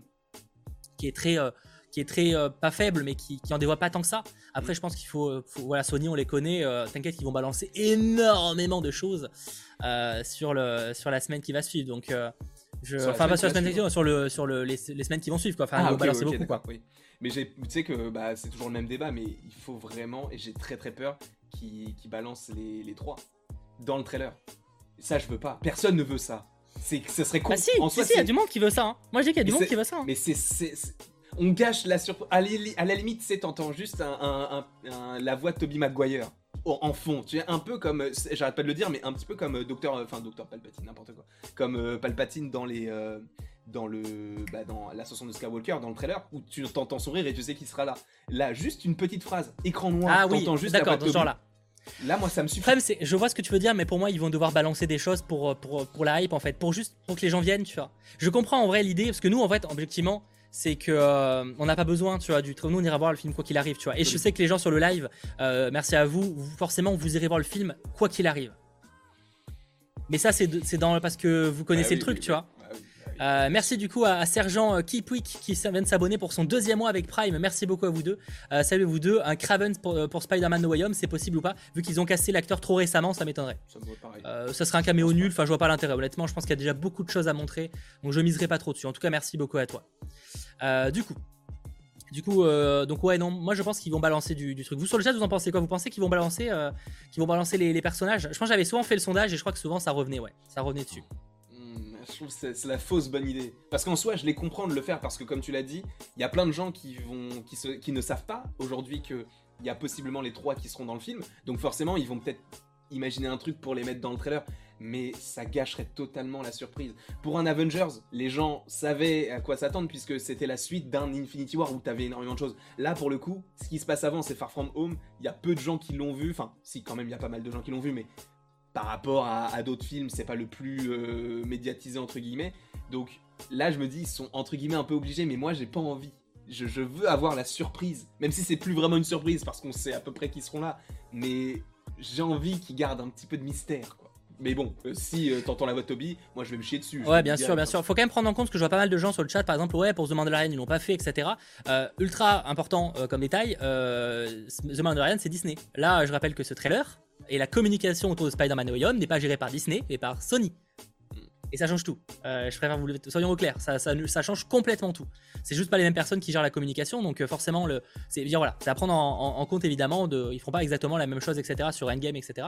qui est très euh, qui est très pas faible mais qui, qui en dévoile pas tant que ça. Après je pense qu'il faut, voilà Sony on les connaît, t'inquiète ils vont balancer énormément de choses sur le sur la semaine qui va suivre. Donc je, enfin pas sur la semaine qui sur le sur le, les, semaines qui vont suivre quoi. Enfin ah, ils vont balancer beaucoup quoi. Mais tu sais que bah, c'est toujours le même débat mais il faut vraiment et j'ai très très peur qu'ils qu balancent les, les trois dans le trailer. Ça, je veux pas. Personne ne veut ça. C'est, ce serait con. Bah si, en si, il y a du monde qui veut ça. Hein. Moi, je dis qu'il y a du monde qui veut ça. Hein. Mais c'est, on gâche la surprise. À, la limite, c'est t'entends juste un, la voix de Toby Maguire en fond. Tu es un peu comme, j'arrête pas de le dire, mais un petit peu comme euh, Docteur, enfin Docteur Palpatine, n'importe quoi. Comme euh, Palpatine dans les, euh, dans le, bah, dans l'ascension de Skywalker, dans le trailer, où tu t'entends sourire et tu sais qu'il sera là. Là, juste une petite phrase, écran noir, ah, oui, juste d'accord, dans ce genre-là. Là, moi, ça me suffit. Problème, c'est, je vois ce que tu veux dire, mais pour moi, ils vont devoir balancer des choses pour, pour, pour la hype, en fait, pour juste pour que les gens viennent, tu vois. Je comprends en vrai l'idée, parce que nous, en fait, objectivement, c'est que euh, on n'a pas besoin, tu vois, du nous on ira voir le film quoi qu'il arrive, tu vois. Et je sais que les gens sur le live, euh, merci à vous, forcément vous irez voir le film quoi qu'il arrive. Mais ça c'est dans parce que vous connaissez ah le truc, tu vois. Euh, merci du coup à, Sergent euh, Keepwick qui vient de s'abonner pour son deuxième mois avec Prime. Merci beaucoup à vous deux. Euh, salut vous deux. Un Craven pour, Spider-Man No Way Home, c'est possible ou pas? Vu qu'ils ont cassé l'acteur trop récemment, ça m'étonnerait. Ça, ça serait un caméo nul. Enfin, je vois pas l'intérêt. Honnêtement, je pense qu'il y a déjà beaucoup de choses à montrer. Donc, je miserai pas trop dessus. En tout cas, merci beaucoup à toi. du coup. Du coup, donc ouais, non, moi je pense qu'ils vont balancer du, truc. Vous sur le chat, vous en pensez quoi? Vous pensez qu'ils vont balancer, qu'ils vont balancer les, les, personnages? Je pense que j'avais souvent fait le sondage et je crois que souvent ça revenait, ouais, ça revenait dessus je trouve que c'est la fausse bonne idée. Parce qu'en soi, je les comprends de le faire parce que, comme tu l'as dit, il y a plein de gens qui, vont, qui, qui ne savent pas aujourd'hui qu'il y a possiblement les trois qui seront dans le film. Donc, forcément, ils vont peut-être imaginer un truc pour les mettre dans le trailer. Mais ça gâcherait totalement la surprise. Pour un Avengers, les gens savaient à quoi s'attendre puisque c'était la suite d'un Infinity War où t'avais énormément de choses. Là, pour le coup, ce qui se passe avant, c'est Far From Home. Il y a peu de gens qui l'ont vu. Enfin, si, quand même, il y a pas mal de gens qui l'ont vu, mais par rapport à, d'autres films, c'est pas le plus euh, médiatisé entre guillemets. Donc là, je me dis, ils sont entre guillemets un peu obligés, mais moi, j'ai pas envie. Je, veux avoir la surprise, même si c'est plus vraiment une surprise parce qu'on sait à peu près qui seront là. Mais j'ai envie qu'ils gardent un petit peu de mystère, quoi. Mais bon, euh, si euh, t'entends la voix de Toby, moi je vais me chier dessus. Ouais, bien sûr, bien sûr. Faut quand même prendre en compte que je vois pas mal de gens sur le chat, par exemple, ouais, pour The Mandalorian, ils l'ont pas fait, etc. ultra important comme détail, The Mandalorian, c'est Disney. Là, je rappelle que ce trailer, et la communication autour de Spider-Man Way Home n'est pas gérée par Disney, mais par Sony. Et ça change tout. Euh, je préfère vous le soyons au clair. Ça, change complètement tout. C'est juste pas les mêmes personnes qui gèrent la communication, donc euh, forcément c'est à prendre en, compte évidemment. De, ils feront pas exactement la même chose, etc. Sur Endgame, etc.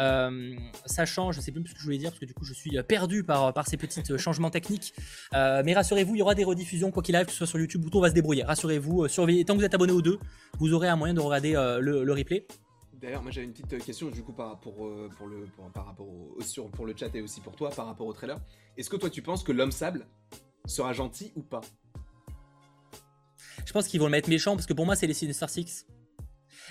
Euh, ça change. Je sais plus ce que je voulais dire parce que du coup je suis perdu par ces petits changements techniques. mais rassurez-vous, il y aura des rediffusions quoi qu'il arrive, que ce soit sur YouTube ou on va se débrouiller. Rassurez-vous, surveillez. Tant que vous êtes abonné aux deux, vous aurez un moyen de regarder le replay. D'ailleurs, moi j'avais une petite question du coup par, pour, euh, pour le, par rapport au, sur, pour le chat et aussi pour toi par rapport au trailer. Est-ce que toi tu penses que l'homme sable sera gentil ou pas? Je pense qu'ils vont le mettre méchant parce que pour moi c'est les Sinister Six.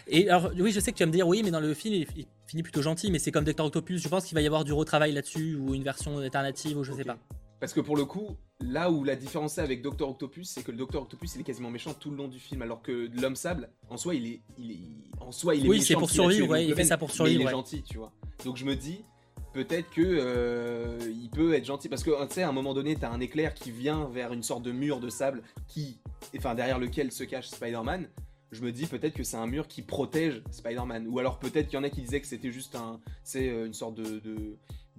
Et alors oui, je sais que tu vas me dire oui, mais dans le film il, finit plutôt gentil, mais c'est comme Doctor Octopus. Je pense qu'il va y avoir du retravail là-dessus ou une version alternative ou je sais pas. Parce que pour le coup, là où la différence est avec Docteur Octopus, c'est que le Docteur Octopus il est quasiment méchant tout le long du film, alors que l'homme sable, en soi, il est, il est, en soi, il est oui, c'est pour survivre, ouais, il fait ça pour survivre. il est gentil, tu vois. Donc je me dis, peut-être que euh, il peut être gentil parce que tu sais, à un moment donné, t'as un éclair qui vient vers une sorte de mur de sable qui, enfin derrière lequel se cache Spider-Man. Je me dis peut-être que c'est un mur qui protège Spider-Man, ou alors peut-être qu'il y en a qui disaient que c'était juste un, c'est une sorte de, de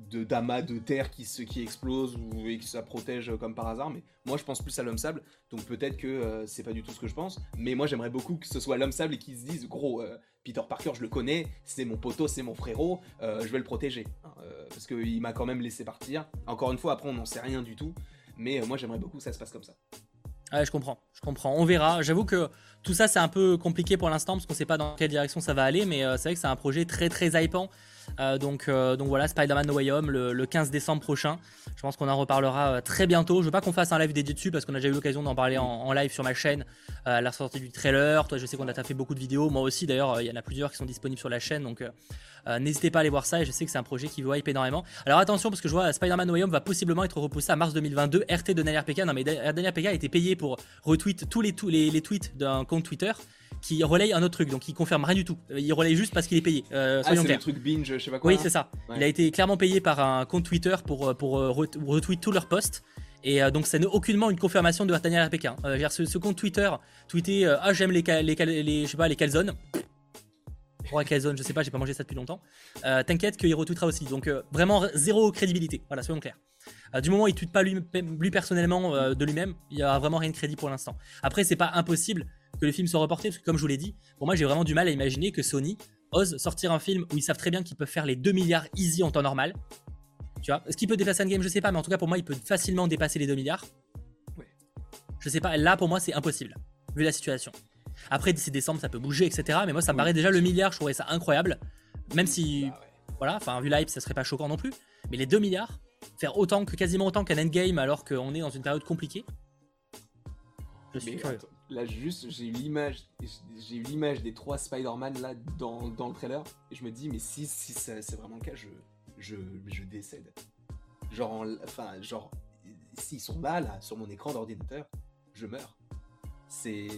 de d'amas de terre qui se qui explose ou et que ça protège comme par hasard mais moi je pense plus à l'homme sable donc peut-être que euh, c'est pas du tout ce que je pense mais moi j'aimerais beaucoup que ce soit l'homme sable et qu'ils se disent gros euh, Peter Parker je le connais c'est mon poteau c'est mon frérot euh, je vais le protéger hein, parce qu'il m'a quand même laissé partir encore une fois après on n'en sait rien du tout mais moi j'aimerais beaucoup que ça se passe comme ça Ouais, je comprends, je comprends. On verra. J'avoue que tout ça, c'est un peu compliqué pour l'instant parce qu'on sait pas dans quelle direction ça va aller, mais c'est vrai que c'est un projet très très hypant. Euh, donc, euh, donc voilà, Spider-Man No Way Home le, 15 décembre prochain. Je pense qu'on en reparlera euh, très bientôt. Je veux pas qu'on fasse un live dédié dessus parce qu'on a déjà eu l'occasion d'en parler en, live sur ma chaîne à la sortie du trailer. Toi, je sais qu'on a fait beaucoup de vidéos. Moi aussi, d'ailleurs, il y en a plusieurs qui sont disponibles sur la chaîne. N'hésitez pas à aller voir ça. Et je sais que c'est un projet qui vous hype énormément. Alors attention parce que je vois Spider-Man No Way Home va possiblement être repoussé à mars 2022. RT de Daniel RPK. Non, mais Daniel RPK a été payé pour retweet tous les, tweets d'un compte Twitter qui relaye un autre truc, donc il confirme rien du tout. Il relaye juste parce qu'il est payé. Euh, ah, c'est le truc binge, je sais pas quoi. Oui, c'est ça. Il a été clairement payé par un compte Twitter pour, euh, pour euh, retweet tous leurs posts. Et euh, donc, ça n'est aucunement une confirmation de Daniel RPK. Hein. ce, ce, compte Twitter tweeté Ah, j'aime les, les, les, je sais pas, les calzones. Pour calzone, je sais pas, j'ai pas mangé ça depuis longtemps. T'inquiète qu'il retweetera aussi. Donc, vraiment zéro crédibilité. Voilà, soyons clairs. du moment où il tweet pas lui, lui personnellement de lui-même, il y a vraiment rien de crédit pour l'instant. Après, c'est pas impossible que le film soit reporté, parce que comme je vous l'ai dit, pour moi j'ai vraiment du mal à imaginer que Sony ose sortir un film où ils savent très bien qu'ils peuvent faire les 2 milliards easy en temps normal. Tu vois Est-ce qu'il peut dépasser game Je sais pas, mais en tout cas pour moi il peut facilement dépasser les 2 milliards. Ouais. Je sais pas, là pour moi c'est impossible, vu la situation. Après d'ici décembre ça peut bouger, etc. Mais moi ça me paraît déjà le milliard, je trouverais ça incroyable. Même si, bah voilà, enfin vu l'hype ça serait pas choquant non plus. Mais les 2 milliards, faire autant que quasiment autant qu'un endgame alors qu'on est dans une période compliquée. Je suis curieux. Là, juste, j'ai eu l'image, j'ai eu l'image des trois Spider-Man là dans, dans, le trailer, et je me dis, mais si, si c'est vraiment le cas, je, je, je décède. Genre, enfin, genre, s'ils sont là, là, sur mon écran d'ordinateur, je meurs. C'est.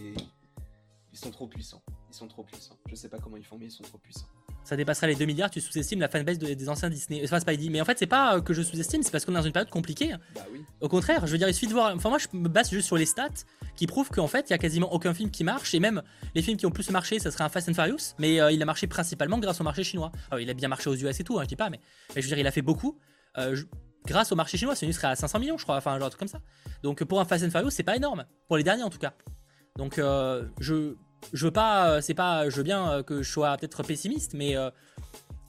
Sont trop puissants. Ils sont trop puissants. Je sais pas comment ils font, mais ils sont trop puissants ça dépasserait les 2 milliards, tu sous-estimes la fanbase des anciens Disney. Enfin, Spidey. Mais en fait, c'est pas que je sous-estime, c'est parce qu'on est dans une période compliquée. Bah oui. Au contraire, je veux dire, il suffit de voir. Enfin, moi, je me base juste sur les stats qui prouvent qu'en fait, il y a quasiment aucun film qui marche. Et même les films qui ont plus marché, ça serait un Fast and Furious. Mais euh, il a marché principalement grâce au marché chinois. Alors, il a bien marché aux US et tout, hein, je dis pas, mais, mais je veux dire, il a fait beaucoup. Euh, grâce au marché chinois, celui serait à 500 millions, je crois. Enfin, genre un truc comme ça. Donc, pour un Fast and Furious, c'est pas énorme. Pour les derniers, en tout cas. Donc, euh, je. Je veux pas, c'est pas, je veux bien que je sois peut-être pessimiste, mais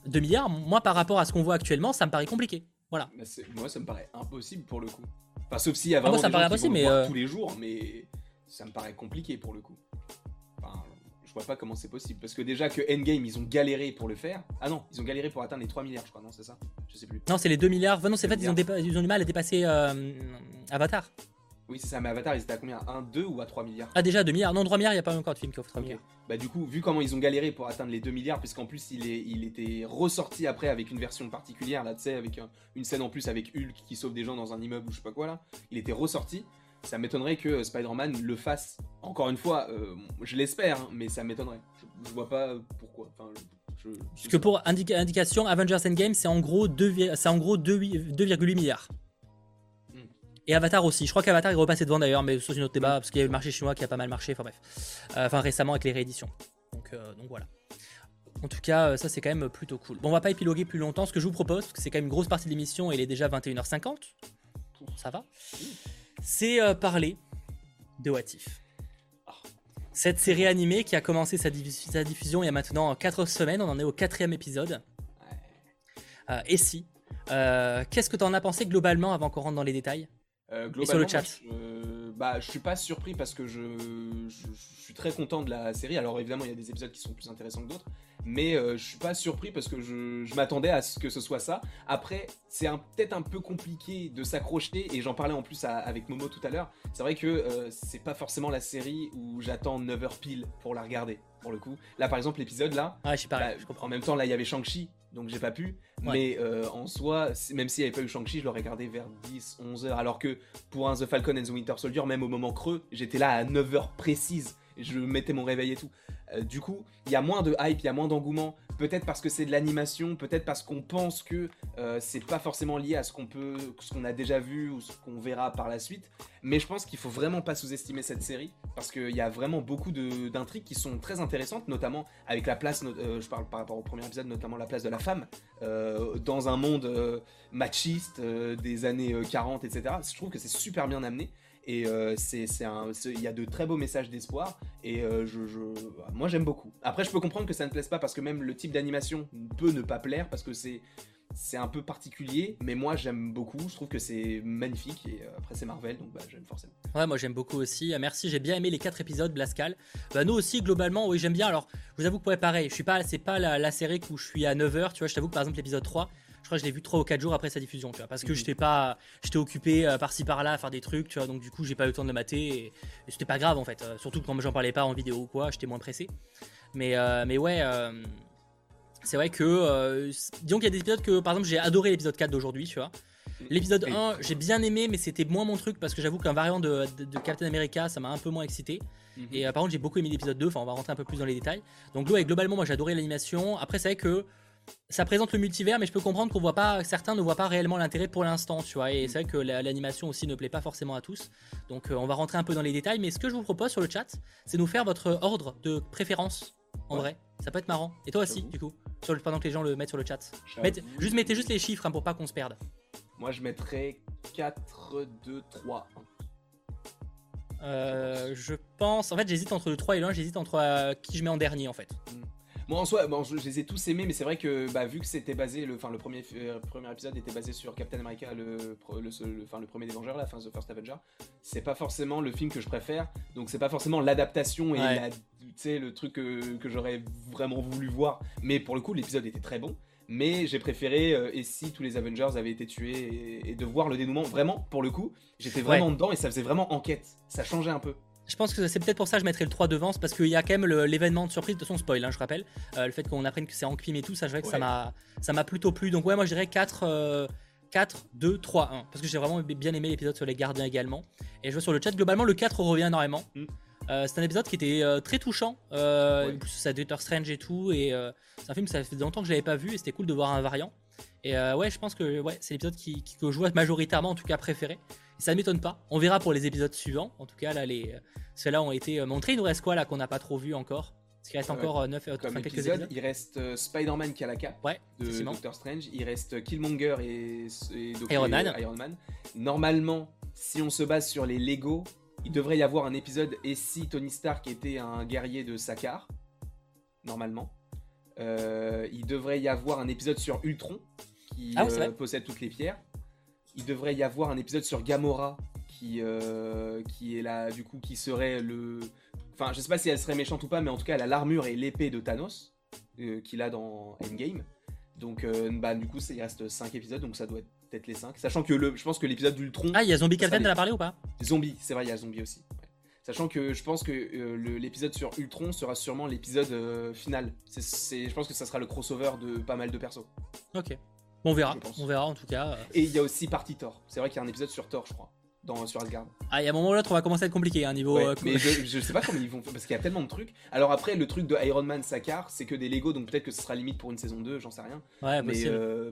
2 milliards, moi par rapport à ce qu'on voit actuellement, ça me paraît compliqué. Voilà. moi ça me paraît impossible pour le coup. Enfin, sauf s'il y a vraiment moi, ça des me paraît impossible, mais euh, tous les jours, mais ça me paraît compliqué pour le coup. Enfin, je vois pas comment c'est possible. Parce que déjà que Endgame, ils ont galéré pour le faire. Ah non, ils ont galéré pour atteindre les 3 milliards, je crois, non, c'est ça? Je sais plus. Non, c'est les 2 milliards. Enfin, non, c'est fait, ils ont, ils ont, du mal à dépasser euh, Avatar. Oui, c'est ça, mais Avatar, ils étaient à combien? 1, 2 ou à 3 milliards? Ah, déjà 2 milliards Non, 3 milliards, il n'y a pas encore de film qui offre 3 milliards. Bah, du coup, vu comment ils ont galéré pour atteindre les 2 milliards, puisqu'en plus, il, est, il était ressorti après avec une version particulière, là, tu sais, avec une scène en plus avec Hulk qui sauve des gens dans un immeuble ou je sais pas quoi, là. Il était ressorti. Ça m'étonnerait que Spider-Man le fasse. Encore une fois, euh, je l'espère, hein, mais ça m'étonnerait. Je, vois pas pourquoi. Enfin, je, Parce que pour indication, Avengers Endgame, c'est en gros 2,8 milliards. Et Avatar aussi. Je crois qu'Avatar est repassé devant d'ailleurs, mais c'est une autre débat, parce qu'il y a eu le marché chinois qui a pas mal marché. Enfin bref. Euh, enfin récemment avec les rééditions. Donc, euh, donc voilà. En tout cas, euh, ça c'est quand même plutôt cool. Bon, on va pas épiloguer plus longtemps. Ce que je vous propose, parce que c'est quand même une grosse partie de l'émission et il est déjà 21h50. Ça va. C'est parler de What If. Cette série animée qui a commencé sa, diffusion il y a maintenant 4 semaines, on en est au quatrième épisode. et si Qu'est-ce que tu en as pensé globalement avant qu'on rentre dans les détails? Euh, globalement, sur le chat. je, bah, je suis pas surpris parce que je, je, suis très content de la série. Alors évidemment, il y a des épisodes qui sont plus intéressants que d'autres, mais euh, je suis pas surpris parce que je, m'attendais à ce que ce soit ça. Après, c'est peut-être un peu compliqué de s'accrocher, et j'en parlais en plus avec Momo tout à l'heure. C'est vrai que euh, c'est pas forcément la série où j'attends 9h pile pour la regarder, pour le coup. Là, par exemple, l'épisode là, ah, je, sais pas, bah, je comprends. en même temps, là, il y avait Shang-Chi, donc j'ai pas pu. Mais euh, en soi, même s'il n'y avait pas eu Shang-Chi, je l'aurais regardé vers 10, 11 h Alors que pour un The Falcon and the Winter Soldier, même au moment creux, j'étais là à 9 h précises. Je mettais mon réveil et tout. Euh, du coup, il y a moins de hype, il y a moins d'engouement. Peut-être parce que c'est de l'animation, peut-être parce qu'on pense que euh, c'est pas forcément lié à ce qu'on peut, ce qu'on a déjà vu ou ce qu'on verra par la suite. Mais je pense qu'il faut vraiment pas sous-estimer cette série parce qu'il y a vraiment beaucoup d'intrigues qui sont très intéressantes, notamment avec la place, euh, je parle par rapport au premier épisode, notamment la place de la femme dans un monde machiste des années 40, etc. Je trouve que c'est super bien amené. Et euh, il y a de très beaux messages d'espoir. Et euh, je, moi, j'aime beaucoup. Après, je peux comprendre que ça ne plaise pas parce que même le type d'animation peut ne pas plaire parce que c'est, c'est un peu particulier. Mais moi, j'aime beaucoup. Je trouve que c'est magnifique. Et euh, après, c'est Marvel, donc bah, j'aime forcément. Ouais, moi, j'aime beaucoup aussi. Merci, j'ai bien aimé les quatre épisodes, Blascal. Bah, nous aussi, globalement, oui, j'aime bien. Alors, je vous avoue que, ouais, pareil, je suis pas, c'est pas la, la série où je suis à 9h. Tu vois, je t'avoue que par exemple, l'épisode 3 je crois que je l'ai vu 3 ou 4 jours après sa diffusion, tu vois, parce que mhm. j'étais pas, j'étais occupé euh, par-ci par-là à faire des trucs, tu vois, donc du coup j'ai pas eu le temps de le mater et, c'était pas grave en fait, euh, surtout quand j'en parlais pas en vidéo ou quoi, j'étais moins pressé. Mais, euh, mais ouais, c'est vrai que, disons qu'il y a des épisodes que, par exemple, j'ai adoré l'épisode 4 d'aujourd'hui, tu vois. L'épisode 1, j'ai bien aimé, mais c'était moins mon truc parce que j'avoue qu'un variant de, Captain America, ça m'a un peu moins excité. Mhm. Et par contre, j'ai beaucoup aimé l'épisode 2, enfin, on va rentrer un peu plus dans les détails. Donc, globalement, moi j'ai adoré l'animation. Après, c'est vrai que ça présente le multivers, mais je peux comprendre qu'on voit pas, certains ne voient pas réellement l'intérêt pour l'instant, tu vois. Et c'est vrai que l'animation aussi ne plaît pas forcément à tous. Donc euh, on va rentrer un peu dans les détails, mais ce que je vous propose sur le chat, c'est nous faire votre ordre de préférence. En vrai, ça peut être marrant. Et toi aussi, du coup, pendant que les gens le mettent sur le chat. juste mettez juste les chiffres hein, pour pas qu'on se perde. Moi, je mettrais 4, 2, 3, 1. je pense. En fait, j'hésite entre le 3 et le 1, j'hésite entre euh, qui je mets en dernier en fait. Hmm. Moi en soi, bon, je, les ai tous aimés, mais c'est vrai que bah, vu que c'était basé, le, le premier, euh, premier épisode était basé sur Captain America, le, le, le, le premier des Vengeurs, la fin The First Avenger, c'est pas forcément le film que je préfère, donc c'est pas forcément l'adaptation et le truc que, que j'aurais vraiment voulu voir, mais pour le coup l'épisode était très bon. Mais j'ai préféré, euh, et si tous les Avengers avaient été tués, et, de voir le dénouement, vraiment, pour le coup, j'étais vraiment dedans et ça faisait vraiment enquête. Ça changeait un peu. Je pense que c'est peut-être pour ça que je mettrais le 3 devant, parce qu'il y a quand même l'événement de surprise de son spoil, hein, je rappelle. Euh, le fait qu'on apprenne que c'est en et tout, ça, je que ça m'a plutôt plu. Donc, ouais, moi je dirais 4, 4 2, 3, 1. Parce que j'ai vraiment bien aimé l'épisode sur les gardiens également. Et je vois sur le chat, globalement, le 4 revient énormément. Mm. Euh, c'est un épisode qui était euh, très touchant. Euh, Ça Doctor Strange et tout. Et c'est un film, ça fait longtemps que je l'avais pas vu et c'était cool de voir un variant. Et ouais, je pense que ouais, c'est l'épisode qui, que je vois majoritairement, en tout cas préféré. Ça m'étonne pas. On verra pour les épisodes suivants. En tout cas, là, les, ceux-là ont été euh, montrés. Il nous reste quoi là qu'on n'a pas trop vu encore? Parce qu'il reste encore 9 euh, Comme épisode, Il reste euh, Spider-Man qui a la cape de Doctor Strange. Il reste Killmonger et, Iron, Man. Iron Man. Normalement, si on se base sur les Lego, il devrait y avoir un épisode et si Tony Stark était un guerrier de Sakaar? Normalement. il devrait y avoir un épisode sur Ultron qui ah possède toutes les pierres. Il devrait y avoir un épisode sur Gamora qui, euh, qui est là, du coup, qui serait le. Enfin, je sais pas si elle serait méchante ou pas, mais en tout cas, elle a l'armure et l'épée de Thanos euh, qu'il a dans Endgame. Donc, euh, bah, du coup, il reste 5 épisodes, donc ça doit être peut-être les 5. Sachant que le, je pense que l'épisode d'Ultron. Ah, il y a Zombie Captain, t'en as parlé ou pas Zombie, c'est vrai, il y a Zombie aussi. Sachant que je pense que l'épisode sur Ultron sera sûrement l'épisode final. C'est, je pense que ça sera le crossover de pas mal de persos. Ok. On verra, on verra en tout cas. Et il y a aussi Party Thor. C'est vrai qu'il y a un épisode sur Thor, je crois dans, sur Asgard. Ah, il y a un moment ou l'autre, on va commencer à être compliqué, un hein, niveau. Euh, mais je, sais pas comment ils vont faire, parce qu'il y a tellement de trucs. Alors après, le truc de Iron Man Sakar, c'est que des Lego, donc peut-être que ce sera limite pour une saison 2, j'en sais rien. Ouais, mais. Euh,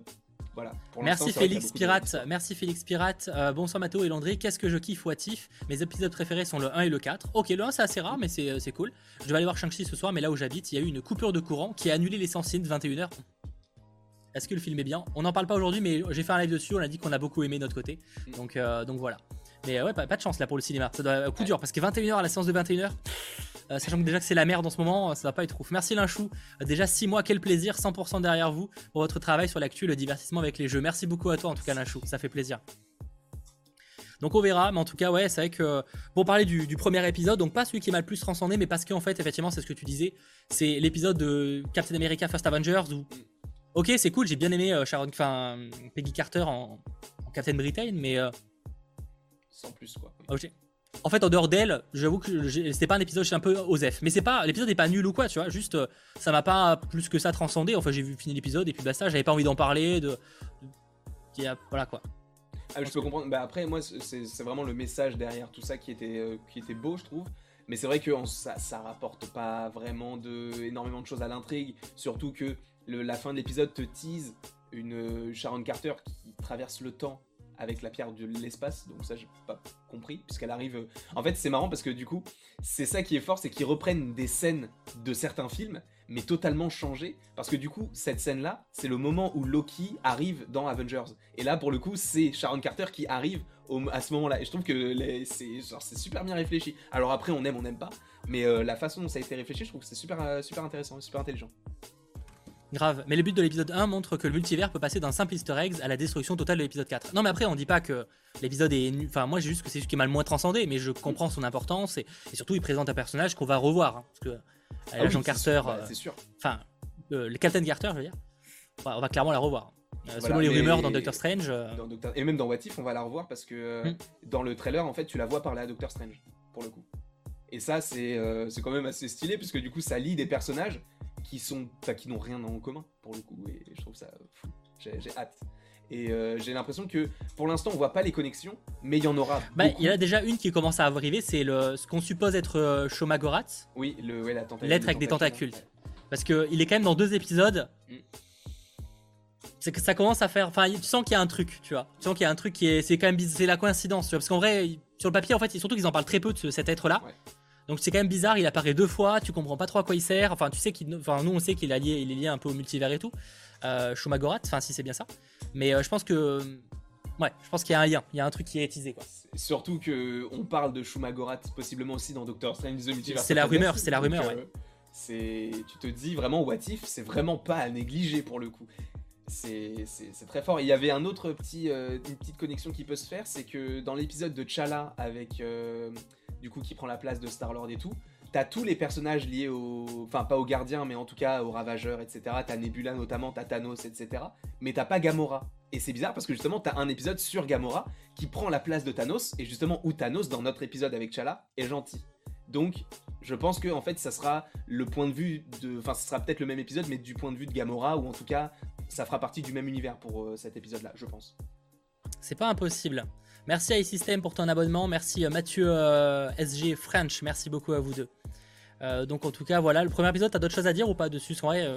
voilà. Merci Félix Pirate, merci Félix Pirate, euh, bonsoir Mathéo et Landry, qu'est-ce que je kiffe Watif Mes épisodes préférés sont le 1 et le 4. Ok, le 1 c'est assez rare mais c'est cool. Je vais aller voir Shang-Chi ce soir mais là où j'habite, il y a eu une coupure de courant qui a annulé les de 21h. Est-ce que le film est bien? On n'en parle pas aujourd'hui mais j'ai fait un live dessus, on a dit qu'on a beaucoup aimé de notre côté. Mm. Donc, donc voilà. Mais ouais, pas, de chance là pour le cinéma. Ça doit être coup dur parce que 21h à la séance de 21h, euh, sachant que déjà que c'est la merde en ce moment, ça va pas être ouf. Merci Linchou. Euh, déjà 6 mois, quel plaisir, 100% derrière vous pour votre travail sur l'actu, le divertissement avec les jeux. Merci beaucoup à toi en tout cas Linchou, ça fait plaisir. Donc on verra, mais en tout cas, ouais, c'est vrai que pour parler du, premier épisode, donc pas celui qui m'a le plus transcendé, mais parce qu'en fait, effectivement, c'est ce que tu disais, c'est l'épisode de Captain America First Avengers où, ok, c'est cool, j'ai bien aimé euh, Sharon, enfin Peggy Carter en, Captain Britain, mais euh, sans plus quoi. En fait, en dehors d'elle, j'avoue que c'était pas un épisode, j'étais un peu osef. Mais c'est pas, l'épisode n'est pas nul ou quoi, tu vois. Juste, euh, ça m'a pas plus que ça transcendé. Enfin, j'ai vu finir l'épisode et puis bah ça, j'avais pas envie d'en parler. De, voilà quoi. Ah, je peux comprendre. Bah, après, moi, c'est vraiment le message derrière tout ça qui était, euh, qui était beau, je trouve. Mais c'est vrai que ça, ça rapporte pas vraiment de, énormément de choses à l'intrigue. Surtout que la fin de l'épisode te tease une euh, Sharon Carter qui traverse le temps avec la pierre de l'espace, donc ça j'ai pas compris, puisqu'elle arrive... Euh, en fait c'est marrant parce que du coup, c'est ça qui est fort, c'est qu'ils reprennent des scènes de certains films, mais totalement changées, parce que du coup, cette scène-là, c'est le moment où Loki arrive dans Avengers. Et là, pour le coup, c'est Sharon Carter qui arrive à ce moment-là. Et je trouve que c'est super bien réfléchi. Alors après, on aime, on n'aime pas, mais euh, la façon dont ça a été réfléchi, je trouve que c'est super, super intéressant, super intelligent. Grave. Mais le but de l'épisode 1 montre que le multivers peut passer d'un simple easter egg à la destruction totale de l'épisode 4. Non, mais après, on dit pas que l'épisode est. Enfin, moi, j'ai juste que c'est juste qui m'a le moins transcendé, mais je comprends son importance et, surtout, il présente un personnage qu'on va revoir. Hein, parce que ah l'agent Carter. Bah, c'est sûr. Enfin, le Captain Carter, je veux dire. on va clairement la revoir. Euh, selon les rumeurs dans Doctor Strange. Euh, et même dans What If, on va la revoir parce que euh, hmm. dans le trailer, en fait, tu la vois parler à Doctor Strange, pour le coup. Et ça, c'est quand même assez stylé, puisque du coup, ça lie des personnages qui sont, qui n'ont rien en commun pour le coup. Et je trouve ça fou. J'ai hâte. Et euh, j'ai l'impression que pour l'instant on voit pas les connexions, mais il y en aura. Bah, il y en a déjà une qui commence à arriver, c'est le ce qu'on suppose être euh, Shomagorat. Oui, le ouais, la L'être avec des tentacules. Parce que il est quand même dans deux épisodes. Mm. C'est que ça commence à faire. Enfin, tu sens qu'il y a un truc, tu vois. Tu sens qu'il y a un truc qui est. C'est quand même c'est la coïncidence, tu vois. Parce qu'en vrai, sur le papier, en fait, surtout qu'ils en parlent très peu de cet être-là. Donc c'est quand même bizarre, il apparaît deux fois, tu comprends pas trop à quoi il sert. Enfin, tu sais qu'il, enfin nous on sait qu'il est lié, il est lié un peu au multivers et tout. Euh, Shumagorat, enfin si c'est bien ça. Mais euh, je pense que, ouais, je pense qu'il y a un lien, il y a un truc qui est teasé quoi. Surtout que on parle de Shumagorat possiblement aussi dans Doctor Strange the Multiverse. C'est la rumeur, c'est la rumeur. ouais. Euh, c'est, tu te dis vraiment What If, c'est vraiment pas à négliger pour le coup. C'est très fort. Il y avait un autre petit, une petite connexion qui peut se faire, c'est que dans l'épisode de Chala avec du coup qui prend la place de Star-Lord et tout. T'as tous les personnages liés au. Enfin, pas aux gardiens, mais en tout cas aux ravageurs, etc. T'as Nebula notamment, t'as Thanos, etc. Mais t'as pas Gamora. Et c'est bizarre parce que justement, t'as un épisode sur Gamora qui prend la place de Thanos, et justement où Thanos, dans notre épisode avec Chala, est gentil. Donc, je pense que en fait, ça sera le point de vue de. Enfin, ce sera peut-être le même épisode, mais du point de vue de Gamora, ou en tout cas, ça fera partie du même univers pour euh, cet épisode-là, je pense. C'est pas impossible. Merci à iSystem pour ton abonnement. Merci euh, Mathieu euh, SG French. Merci beaucoup à vous deux. Euh, donc en tout cas, voilà, le premier épisode, t'as d'autres choses à dire ou pas dessus? Vrai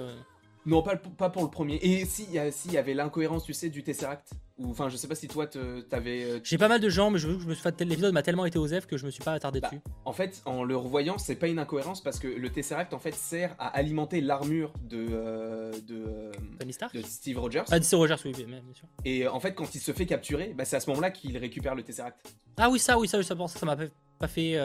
non, pas, pas pour le premier. Et si, il y avait l'incohérence, tu sais, du Tesseract. Ou enfin, je sais pas si toi, t'avais. Euh, J'ai pas mal de gens, mais je me suis fait l'épisode m'a tellement été osef que je me suis pas attardé bah, dessus. En fait, en le revoyant, c'est pas une incohérence parce que le Tesseract en fait sert à alimenter l'armure de euh, de, euh, de Steve Rogers. Ah, Steve Rogers, oui, bien sûr. Et en fait, quand il se fait capturer, bah, c'est à ce moment-là qu'il récupère le Tesseract. Ah oui, ça, oui, ça, ça, ça m'a pas fait.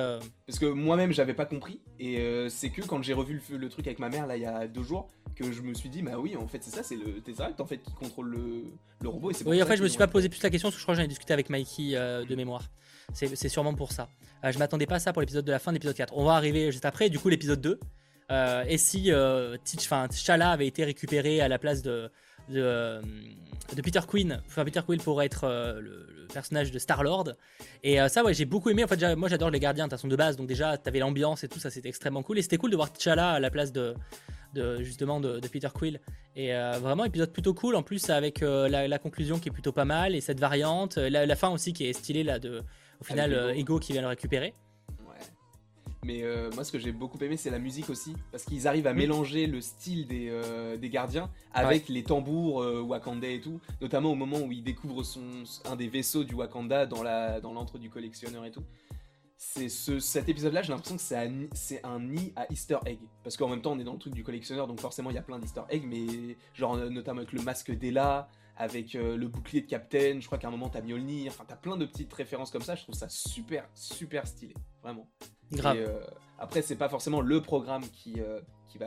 Parce que moi-même, j'avais pas compris. Et c'est que quand j'ai revu le, le, truc avec ma mère là il y a deux jours, que je me suis dit, bah oui, en fait, c'est ça, c'est le Tesseract en fait qui contrôle le, le robot. Et oui, en fait, je me suis pas posé plus la question parce que je crois que j'en ai discuté avec Mikey euh, de mémoire. C'est sûrement pour ça. Euh, je m'attendais pas à ça pour l'épisode de la fin de l'épisode 4. On va arriver juste après, du coup, l'épisode 2. Euh, et si T'Challa avait été récupéré à la place de, de, Peter Quinn, enfin Peter Quill pour être le, personnage de Star Lord. Et ça, ouais, j'ai beaucoup aimé. En fait, moi, j'adore les gardiens de façon de base, donc déjà, t'avais l'ambiance et tout ça, c'était extrêmement cool. Et c'était cool de voir T'Challa à la place de de justement de, Peter Quill. Et euh, vraiment épisode plutôt cool. En plus avec euh, la, conclusion qui est plutôt pas mal et cette variante, euh, la, fin aussi qui est stylée là de au final Ego qui vient le récupérer. Mais moi, ce que j'ai beaucoup aimé, c'est la musique aussi. Parce qu'ils arrivent à mélanger le style des, des gardiens avec les tambours wakandais et tout. Notamment au moment où il découvre son, un des vaisseaux du Wakanda dans l'antre dans du collectionneur et tout c'est ce, cet épisode-là, j'ai l'impression que c'est un, nid à Easter egg. Parce qu'en même temps, on est dans le truc du collectionneur, donc forcément, il y a plein d'Easter eggs, mais genre, notamment avec le masque d'Ella, avec euh, le bouclier de Captain, je crois qu'à un moment, t'as Mjolnir, enfin, t'as plein de petites références comme ça, je trouve ça super, super stylé, vraiment. Grave. Euh, après, c'est pas forcément le programme qui, euh, qui, va,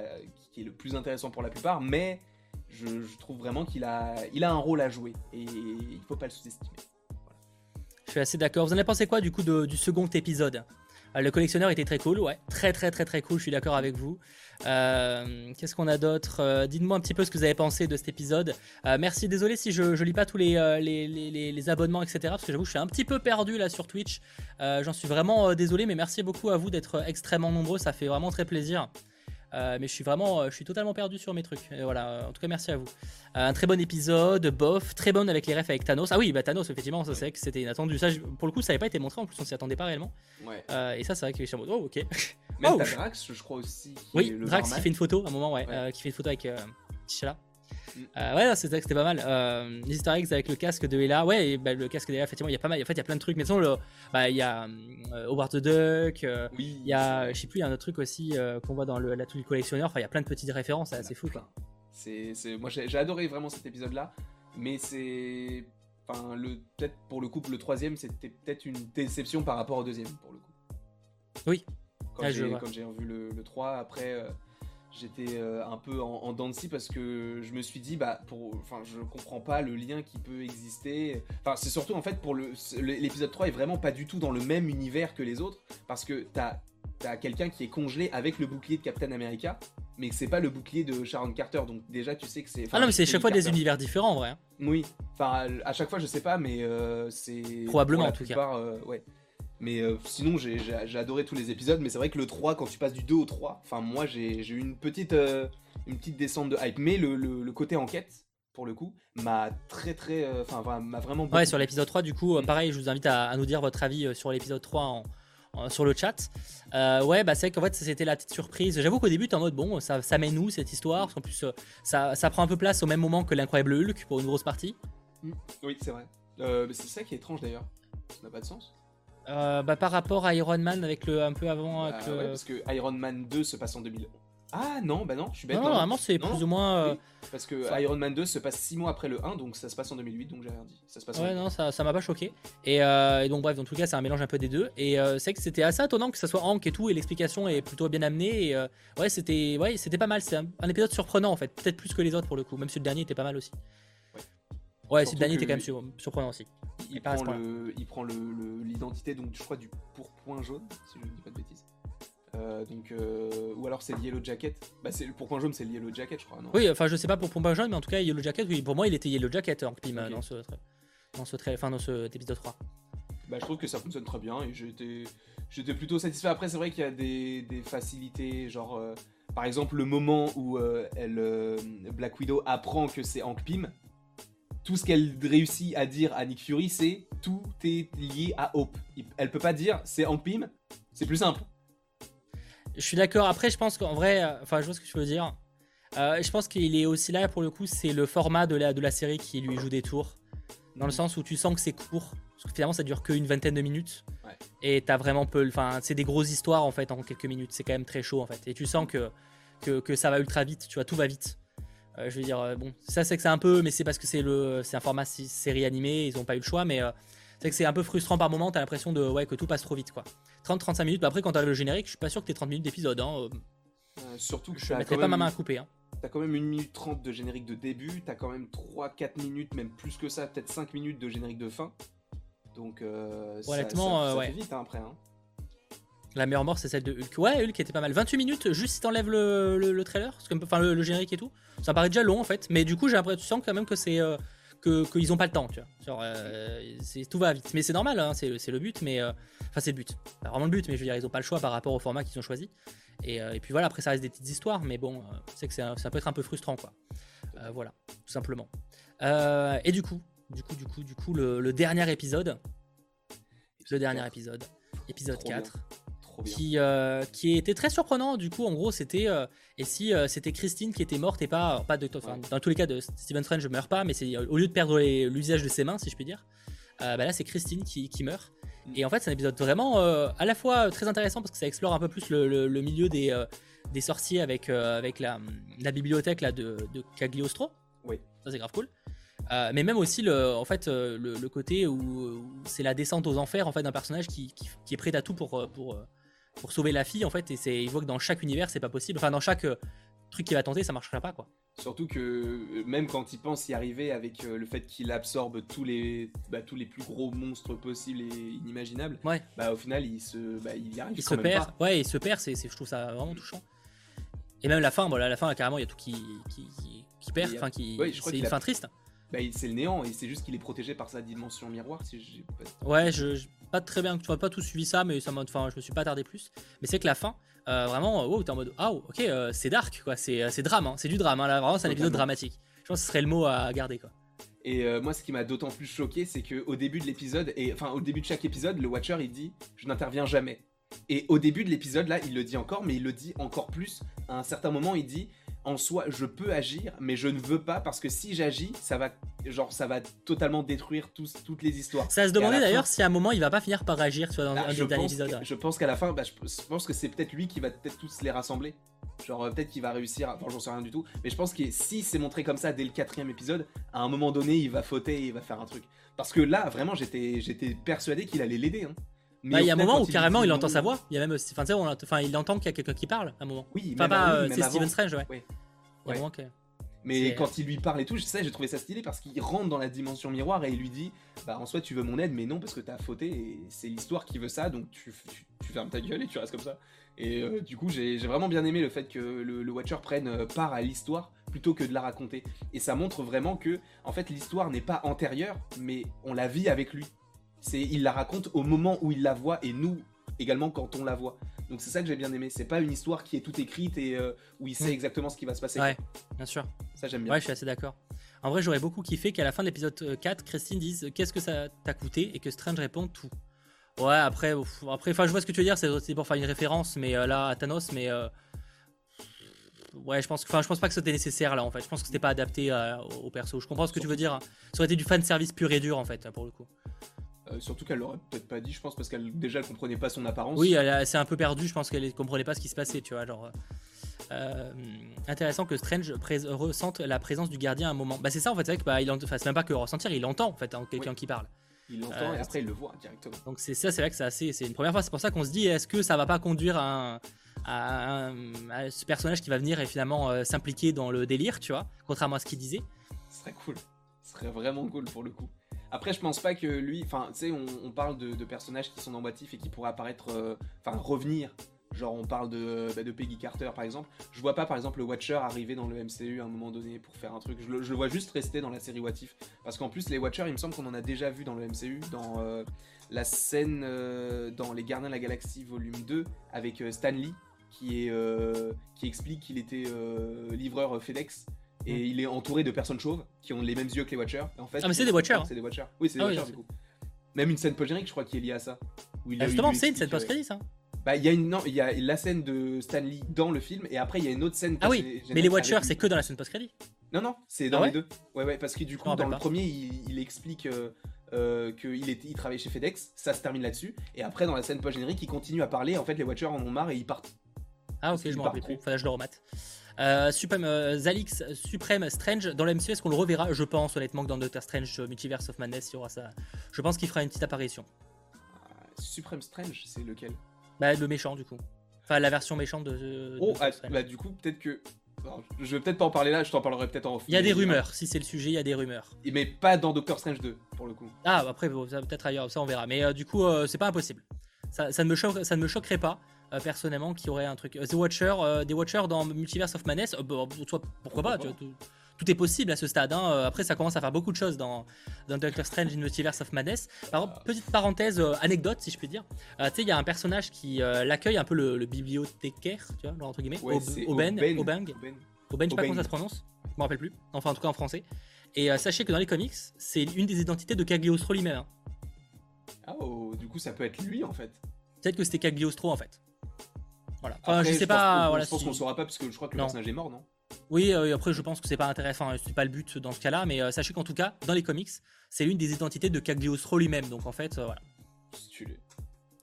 qui, est le plus intéressant pour la plupart, mais je, je trouve vraiment qu'il a, il a un rôle à jouer, et il faut pas le sous-estimer. Je suis assez d'accord. Vous en avez pensé quoi du coup du second épisode? Le collectionneur était très cool, ouais, très très très très cool. Je suis d'accord avec vous. Euh, qu'est-ce qu'on a d'autre? Euh, Dites-moi un petit peu ce que vous avez pensé de cet épisode. merci, désolé si je, ne lis pas tous les, les, abonnements, etc. Parce que j'avoue, je suis un petit peu perdu là sur Twitch. J'en suis vraiment désolé, mais merci beaucoup à vous d'être extrêmement nombreux. Ça fait vraiment très plaisir. Euh, mais je suis vraiment, euh, je suis totalement perdu sur mes trucs. voilà, en tout cas, merci à vous. Euh, un très bon épisode, bof, très bon avec les refs avec Thanos. Ah oui, bah Thanos, effectivement, ça c'est que c'était inattendu. Ça, pour le coup, ça n'avait pas été montré, en plus, on s'y attendait pas réellement. Ouais. et ça, c'est vrai que en mode, oh, ok. Mais oh, t'as Drax, je crois aussi. oui, Drax qui fait une photo à un moment, ouais, qui fait une photo avec T'Challa. Euh, ouais, c'était pas mal. Euh, les easter eggs avec le casque de Ella. Ouais, et, bah, le casque de Ella, effectivement, il y a pas mal. En fait, il y a plein de trucs. Mais sinon, le, bah, il y a euh, Howard the Duck. Euh, oui, il y a, je sais plus, il y a un autre truc aussi qu'on voit dans le, la du collectionneur. Enfin, il y a plein de petites références. C'est assez fou, quoi. C'est, moi, j'ai adoré vraiment cet épisode-là. Mais c'est. Enfin, le, peut-être pour le couple, le troisième, c'était peut-être une déception par rapport au deuxième, pour le coup. Oui. Quand j'ai revu le, le 3, après j'étais euh, un peu en, en dents de scie parce que je me suis dit bah pour enfin je comprends pas le lien qui peut exister. Enfin c'est surtout en fait pour le l'épisode 3 est vraiment pas du tout dans le même univers que les autres parce que t'as as, quelqu'un qui est congelé avec le bouclier de Captain America mais que c'est pas le bouclier de Sharon Carter. Donc déjà tu sais que c'est ah non mais c'est chaque fois des univers différents en vrai hein. oui. Enfin à chaque fois je sais pas mais euh, c'est probablement en tout cas. euh, ouais mais euh, sinon, j'ai adoré tous les épisodes. Mais c'est vrai que le 3, quand tu passes du 2 au 3, enfin, moi, j'ai eu une petite, euh, une petite descente de hype. Mais le, le, côté enquête, pour le coup, m'a très, très. Euh, enfin, m'a vraiment. Ouais, sur l'épisode 3, du coup, pareil, je vous invite à, à nous dire votre avis sur l'épisode 3 en, sur le chat. ouais, bah c'est vrai qu'en fait c'était la petite surprise. J'avoue qu'au début, t'es en mode bon, ça, ça mène où cette histoire? En plus, ça, ça, prend un peu place au même moment que l'incroyable Hulk pour une grosse partie. Mmh. Oui, c'est vrai. c'est ça qui est étrange d'ailleurs. Ça n'a pas de sens. Euh, bah, par rapport à Iron Man avec le un peu avant. Bah, parce que Iron Man 2 se passe en 2000. Ah non, bah non, je suis bête. Non, vraiment, c'est plus ou moins. Euh, parce que Iron Man 2 se passe 6 mois après le 1, donc ça se passe en 2008, donc j'ai rien dit. Ça se passe ouais, non, ça, ça m'a pas choqué. Et, euh, et, donc, bref, dans tout cas, c'est un mélange un peu des deux. Et c'est que c'était assez étonnant que ça soit Hank et tout, et l'explication est plutôt bien amenée. Et ouais, c'était ouais, c'était pas mal. C'est un, épisode surprenant en fait, peut-être plus que les autres pour le coup, même si le dernier était pas mal aussi. Ouais, le dernier était quand même surprenant aussi. Il, prend le, il prend l'identité, donc je crois, du pourpoint jaune, si je ne dis pas de bêtises. Euh, donc, euh, ou alors c'est le Yellow Jacket. Bah, le pourpoint jaune, c'est le Yellow Jacket, je crois. Non? Oui, enfin, je sais pas pour pourpoint jaune, mais en tout cas, Yellow Jacket, oui, pour moi, il était Yellow Jacket, Hank Pym, dans ce, dans ce, enfin, dans ce épisode 3. Bah, je trouve que ça fonctionne très bien et j'étais, j'étais plutôt satisfait. Après, c'est vrai qu'il y a des, des facilités, genre, euh, par exemple, le moment où elle, Black Widow apprend que c'est Hank Pym tout ce qu'elle réussit à dire à Nick Fury, c'est tout est lié à Hope. Elle peut pas dire c'est en Pym, c'est plus simple. Je suis d'accord. Après, je pense qu'en vrai, euh, enfin, je vois ce que tu veux dire. Euh, je pense qu'il est aussi là pour le coup, c'est le format de la, de la série qui lui joue des tours. Dans le sens où tu sens que c'est court. Parce que finalement, ça dure qu'une vingtaine de minutes. Ouais. Et t'as vraiment peu. Enfin, c'est des grosses histoires en fait en quelques minutes. C'est quand même très chaud en fait. Et tu sens que, que, que ça va ultra vite. Tu vois, tout va vite. Euh, je veux dire, euh, bon, ça c'est que c'est un peu, mais c'est parce que c'est le, c'est un format série animée, ils ont pas eu le choix, mais euh, c'est que c'est un peu frustrant par moment, t'as l'impression de, ouais, que tout passe trop vite, quoi. 30-35 minutes, bah après quand t'as le générique, je suis pas sûr que t'aies 30 minutes d'épisode, hein. surtout que je mettrais pas ma main à couper, hein. T'as quand même 1 minute 30 de générique de début, t'as quand même 3-4 minutes, même plus que ça, peut-être 5 minutes de générique de fin. Donc, honnêtement, ça, ouais. fait vite hein, après. Hein. La meilleure mort, c'est celle de Hulk. Ouais, Hulk était pas mal. 28 minutes, juste si t'enlèves le, le, trailer, enfin le, générique et tout. Ça paraît déjà long en fait, mais du coup, j'ai l'impression quand même que c'est. Euh, qu'ils ont pas le temps, tu vois. Genre, euh, tout va vite. Mais c'est normal, hein, c'est le but, mais. Euh, enfin, c'est le but. Pas vraiment le but, mais je veux dire, ils ont pas le choix par rapport au format qu'ils ont choisi. Et, et, puis voilà, après, ça reste des petites histoires, mais bon, c'est que ça peut être un peu frustrant, quoi. voilà, tout simplement. et du coup, du coup, du coup, du coup, le, dernier épisode. Le dernier épisode. Épisode 4 qui, euh, qui était très surprenant. Du coup, en gros, c'était euh, et si euh, c'était Christine qui était morte et pas pas de dans tous les cas de Stephen Strange je meurs pas, mais c'est au lieu de perdre l'usage de ses mains, si je puis dire, bah là c'est Christine qui, qui, meurt. Mm. Et en fait, c'est un épisode vraiment à la fois très intéressant parce que ça explore un peu plus le, le, milieu des, des sorciers avec avec la, la bibliothèque là de, de Cagliostro. Oui, ça c'est grave cool. mais même aussi le, en fait, le, côté où, c'est la descente aux enfers en fait d'un personnage qui, qui, qui, est prêt à tout pour, pour, pour sauver la fille en fait et c'est il voit que dans chaque univers c'est pas possible enfin dans chaque euh, truc qu'il va tenter ça marchera pas quoi Surtout que euh, même quand il pense y arriver avec euh, le fait qu'il absorbe tous les, bah, tous les plus gros monstres possibles et inimaginables, ouais. bah, au final il se, bah, il y arrive. Il se perd, ouais, il se perd, c'est, je trouve ça vraiment touchant. Et même la fin, bon, la fin, carrément, il y a tout qui, qui, qui, perd, enfin, qui, c'est une fin triste. Bah, c'est le néant et c'est juste qu'il est protégé par sa dimension miroir. Si j'ai Ouais, je, pas très bien, tu vois pas tout suivi ça, mais ça enfin, je me suis pas attardé plus. Mais c'est que la fin, euh, vraiment, oh, t'es en mode, ah, ok, euh, c'est dark, quoi, c'est, euh, drame, hein, c'est du drame, hein, là, vraiment, c'est un épisode dramatique. Je pense que ce serait le mot à garder, quoi. Et moi, ce qui m'a d'autant plus choqué, c'est qu'au début de l'épisode, et enfin au début de chaque épisode, le Watcher il dit Je n'interviens jamais. Et au début de l'épisode, là, il le dit encore, mais il le dit encore plus. À un certain moment, il dit en soi, je peux agir, mais je ne veux pas parce que si j'agis, ça va, genre, ça va totalement détruire toutes les histoires. Ça se demandait d'ailleurs si à un moment il va pas finir par agir, tu vois, dans ah, un dernier épisode. Je pense qu'à la fin, bah, je, pense que c'est peut-être lui qui va peut-être tous les rassembler. Genre, euh, peut-être qu'il va réussir, enfin, j'en sais rien du tout. Mais je pense que si c'est montré comme ça dès le quatrième épisode, à un moment donné, il va fauter et il va faire un truc. Parce que là, vraiment, j'étais persuadé qu'il allait l'aider. Hein. Bah, il y a un moment où carrément il, entend sa voix. Il y a même, enfin, il entend qu'il y a quelqu'un qui parle à un moment. Oui, enfin, pas, euh, c'est Steven Strange, ouais. Mais quand il lui parle et tout, sais, j'ai trouvé ça stylé parce qu'il rentre dans la dimension miroir et il lui dit Bah en soi tu veux mon aide, mais non parce que t'as fauté et c'est l'histoire qui veut ça, donc tu, fermes ta gueule et tu restes comme ça. Et euh, du coup, j'ai vraiment bien aimé le fait que le, Watcher prenne euh, part à l'histoire plutôt que de la raconter. Et ça montre vraiment que, en fait, l'histoire n'est pas antérieure, mais on la vit avec lui. C'est, il la raconte au moment où il la voit et nous également quand on la voit. Donc c'est ça que j'ai bien aimé. C'est pas une histoire qui est toute écrite et euh, où il sait mm. exactement ce qui va se passer. Ouais, bien sûr. Ça j'aime bien. Ouais, je suis assez d'accord. En vrai, j'aurais beaucoup kiffé qu'à la fin de l'épisode 4, euh, Christine dise qu'est-ce que ça t'a coûté et que Strange réponde tout. Ouais, après, après, enfin, je vois ce que tu veux dire. C'est pour faire une référence, mais euh, là à Thanos, mais ouais, je pense, enfin, je pense pas que c'était nécessaire là en fait. Je pense que c'était pas adapté au perso. Je comprends ce que tu veux dire. Hein. Ça aurait été du fan service pur et dur en fait pour le coup. Euh, surtout qu'elle l'aurait peut-être pas dit, je pense, parce qu'elle déjà elle comprenait pas son apparence. Oui, elle, s'est un peu perdue, je pense qu'elle comprenait pas ce qui se passait, tu vois. Genre, euh, intéressant que Strange ressente la présence du gardien à un moment. Bah c'est ça en fait, c'est vrai que bah, il c'est même pas que ressentir, il entend en fait hein, quelqu'un qui parle. Il l'entend et euh, après il le voit directement. Donc c'est ça, c'est vrai que c'est assez, c'est une première fois. C'est pour ça qu'on se dit, est-ce que ça va pas conduire à, à, ce personnage qui va venir et finalement s'impliquer dans le délire, tu vois, contrairement à ce qu'il disait. Ce serait cool, serait vraiment cool pour le coup. Après, je pense pas que lui. Enfin, tu sais, on, parle de, personnages qui sont embatifs et qui pourraient apparaître. Euh, enfin, revenir. Genre, on parle bah, de, Peggy Carter par exemple. Je vois pas par exemple le Watcher arriver dans le MCU à un moment donné pour faire un truc. Je le, vois juste rester dans la série What. Parce qu'en plus, les Watchers, il me semble qu'on en a déjà vu dans le MCU, dans euh, la scène euh, dans Les Gardiens de la Galaxie volume 2 avec Stan Lee qui explique qu'il était livreur FedEx et mm. il est entouré de personnes chauves qui ont les mêmes yeux que les Watchers. En fait, ah, mais c'est des Watchers C'est des Watchers. Oui, c'est des ah Watchers du coup. Même une scène post-générique, je crois, qui est liée à ça. Ah, justement, c'est une scène post-crédit, ça bah, il y a une, non, il y a la scène de Stanley dans le film, et après, il y a une autre scène. Ah oui, mais les Watchers, c'est que dans la scène post-crédit Non, non, c'est dans les deux. Ouais, ouais, parce que du coup, dans le premier, il, explique euh, euh, qu'il il travaille chez FedEx, ça se termine là-dessus, et après, dans la scène post-générique, il continue à parler, en fait, les Watchers en ont marre et ils partent. Ah, ok, je me rappelle plus, faudrait que je le remate. Euh, Supreme, euh, Zalix Supreme Strange dans le MCU, est-ce qu'on le reverra Je pense honnêtement que dans Doctor Strange euh, Multiverse of Madness, il y aura ça. Je pense qu'il fera une petite apparition. Supreme Strange, c'est lequel Bah le méchant du coup. Enfin la version méchante de. oh, ah, bah du coup peut-être que. je vais peut-être pas en parler là, je t'en parlerai peut-être en off. Il y a des rumeurs, si c'est le sujet, il y a des rumeurs. Mais pas dans Doctor Strange 2, pour le coup. Ah, après, peut-être ailleurs, ça on verra. Mais du coup, c'est pas impossible. Ça, ça, ne me ça ne me choquerait pas. Euh, personnellement qui aurait un truc. Euh, The Watcher, euh, des Watchers dans Multiverse of Madness, bah, pourquoi pas, tout, est possible à ce stade. Hein. Après, ça commence à faire beaucoup de choses dans, dans Doctor Strange in Multiverse of Madness. Par petite parenthèse, anecdote si je puis dire. tu sais, il y a un personnage qui l'accueille, un peu le, bibliothécaire, tu vois, entre guillemets, ouais, Oben, Obeng. Oben, je sais pas comment ça se prononce, je me rappelle plus. Enfin, en tout cas en français. Et sachez que dans les comics, c'est une des identités de Cagliostro lui-même. Hein. Ah, oh, du coup, ça peut être lui en fait. Peut-être que c'était Cagliostro en fait. Voilà. Enfin, je sais pas. je pense qu'on saura pas parce que je crois que le personnage est mort, non? Oui, euh, après, je pense que c'est pas intéressant. c'est pas le but dans ce cas-là, mais euh, sachez qu'en tout cas, dans les comics, c'est l'une des identités de Cagliostro lui-même. Donc en fait, euh, voilà. Stylé.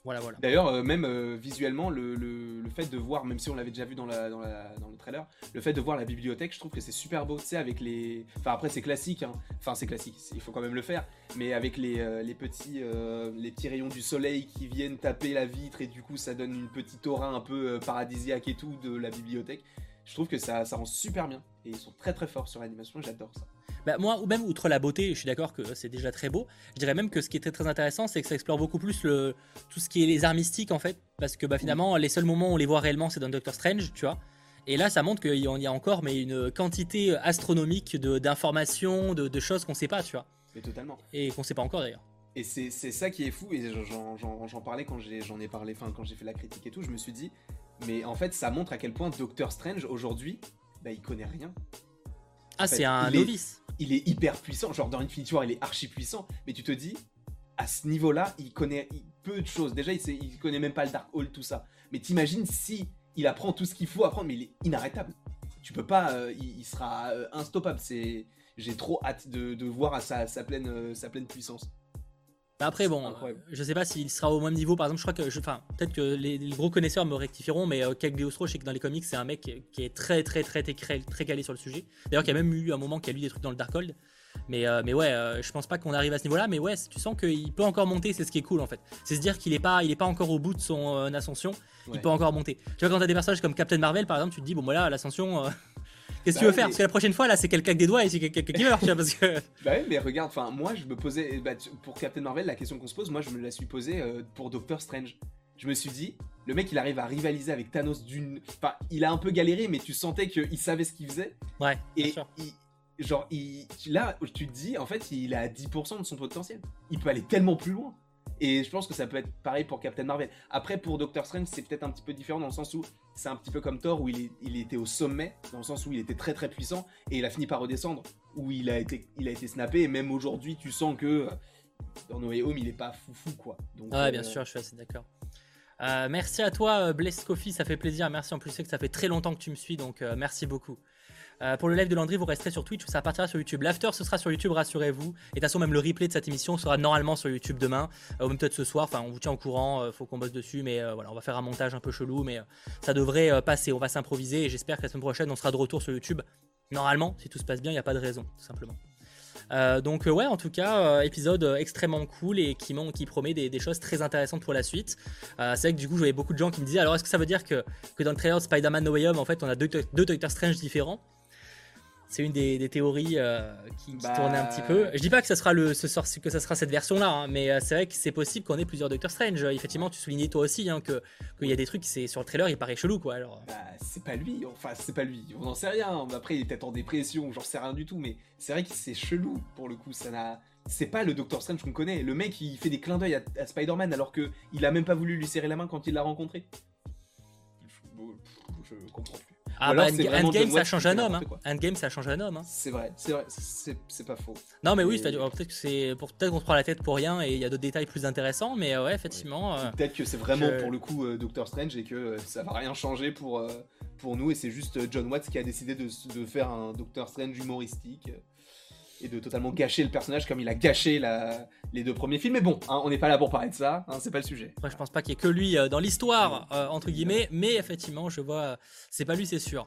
Voilà. D'ailleurs, euh, même euh, visuellement, le, fait de voir, même si on l'avait déjà vu dans, le trailer, le fait de voir la bibliothèque, je trouve que c'est super beau, tu sais, avec les... Enfin, après, c'est classique, hein. enfin, c'est classique, il faut quand même le faire, mais avec les, euh, les, petits, les petits rayons du soleil qui viennent taper la vitre, et du coup, ça donne une petite aura un peu paradisiaque et tout de la bibliothèque. Je trouve que ça, ça rend super bien. et ils sont très très forts sur l'animation. J'adore ça. Bah, moi, ou même outre la beauté, je suis d'accord que c'est déjà très beau. Je dirais même que ce qui est très très intéressant, c'est que ça explore beaucoup plus le, tout ce qui est les arts mystiques en fait. Parce que bah, finalement, les seuls moments où on les voit réellement, c'est dans Doctor Strange, tu vois. Et là, ça montre qu'il y a encore mais une quantité astronomique d'informations, de, de, choses qu'on sait pas, tu vois. Mais totalement. Et qu'on sait pas encore d'ailleurs. Et c'est ça qui est fou, et j'en parlais quand j'en ai, parlé, enfin quand j'ai fait la critique et tout, je me suis dit, mais en fait ça montre à quel point Doctor Strange aujourd'hui, bah il connaît rien. Ah c'est un novice il est hyper puissant. Genre dans Infinity War, il est archi puissant. Mais tu te dis, à ce niveau-là, il connaît peu de choses. Déjà, il, sait, il connaît même pas le Dark Hall, tout ça. Mais t'imagines si il apprend tout ce qu'il faut apprendre, mais il est inarrêtable. Tu peux pas, euh, il, sera euh, instoppable. C'est, j'ai trop hâte de, voir à sa, pleine, euh, sa pleine puissance. Bah, après, bon, je sais pas s'il sera au même niveau. Par exemple, je crois que, enfin, peut-être que les, gros connaisseurs me rectifieront, mais euh, Cagliostro, je sais que dans les comics, c'est un mec qui est très, très, très, très, très calé sur le sujet. D'ailleurs, qui a même eu un moment qui a lu des trucs dans le Darkhold. Mais, euh, mais ouais, euh, je pense pas qu'on arrive à ce niveau-là. Mais ouais, tu sens qu'il peut encore monter, c'est ce qui est cool en fait. C'est se dire qu'il est pas, il est pas encore au bout de son ascension. Il peut encore monter. Tu vois, quand t'as des personnages comme Captain Marvel, par exemple, tu te dis, bon, voilà, l'ascension. Qu'est-ce que tu veux bah faire Parce que la prochaine fois, là, c'est quelqu'un des doigts et c'est quelqu'un qui meurt, tu vois, parce que. Bah oui, mais regarde, enfin, moi, je me posais. Bah, pour Captain Marvel, la question qu'on se pose, moi, je me la suis posée euh, pour Doctor Strange. Je me suis dit, le mec, il arrive à rivaliser avec Thanos d'une. Enfin, il a un peu galéré, mais tu sentais qu'il savait ce qu'il faisait. Ouais. Et genre, il... là, tu te dis, en fait, il est à 10% de son potentiel. Il peut aller tellement plus loin. Et je pense que ça peut être pareil pour Captain Marvel. Après, pour Doctor Strange, c'est peut-être un petit peu différent dans le sens où c'est un petit peu comme Thor, où il, il, était au sommet, dans le sens où il était très très puissant, et il a fini par redescendre, où il a été, il a été snappé, et même aujourd'hui, tu sens que euh, dans No Way Home, il est pas foufou, quoi. Donc, ouais, bien euh, sûr, je suis assez d'accord. Euh, merci à toi, Bless Coffee, ça fait plaisir. Merci en plus, c'est que ça fait très longtemps que tu me suis, donc merci beaucoup. Euh, pour le live de Landry, vous resterez sur Twitch ou ça partira sur YouTube. L'after, ce sera sur YouTube, rassurez-vous. Et de toute façon, même le replay de cette émission sera normalement sur YouTube demain, euh, ou même peut-être ce soir. Enfin, on vous tient au courant, euh, faut qu'on bosse dessus, mais voilà, on va faire un montage un peu chelou, mais ça devrait passer. On va s'improviser et j'espère que la semaine prochaine, on sera de retour sur YouTube. Normalement, si tout se passe bien, il n'y a pas de raison, tout simplement. donc ouais, en tout cas, épisode extrêmement cool et qui, promet des, choses très intéressantes pour la suite. c'est vrai que du coup, j'avais beaucoup de gens qui me disaient, alors est-ce que ça veut dire que, que dans le trailer de Spider-Man No Way Home, en fait, on a deux, deux Doctor Strange différents? C'est une des, théories euh, qui, qui tournait un petit peu. Je dis pas que ça sera le, ce, que ça sera cette version-là, hein, mais euh, c'est vrai que c'est possible qu'on ait plusieurs Doctor Strange. Effectivement, tu soulignais toi aussi hein, que qu'il y a des trucs, c'est sur le trailer, il paraît chelou, quoi. Alors. Bah, c'est pas lui, enfin c'est pas lui. On n'en sait rien. Après, il est peut-être en dépression, j'en sais rien du tout, mais c'est vrai que c'est chelou pour le coup. Ça n'a, c'est pas le Doctor Strange qu'on connaît. Le mec, il fait des clins d'œil à, Spider-Man alors que il a même pas voulu lui serrer la main quand il l'a rencontré. Je, je comprends plus. Ah bah Endgame, ça change un homme. Hein. Endgame, ça change un homme. Hein. C'est vrai, c'est vrai, c'est pas faux. Non mais oui, peut-être que c'est pour peut-être qu'on se prend la tête pour rien et il y a d'autres détails plus intéressants, mais euh, ouais, effectivement. Euh, peut-être que c'est vraiment pour le coup euh, Doctor Strange et que ça va rien changer pour pour nous et c'est juste John Watts qui a décidé de, de faire un Doctor Strange humoristique et de totalement gâcher le personnage comme il a gâché les deux premiers films. Mais bon, hein, on n'est pas là pour parler de ça, hein, c'est pas le sujet. Moi, je pense pas qu'il y ait que lui euh, dans l'histoire, euh, entre guillemets, mais effectivement, je vois, c'est pas lui, c'est sûr.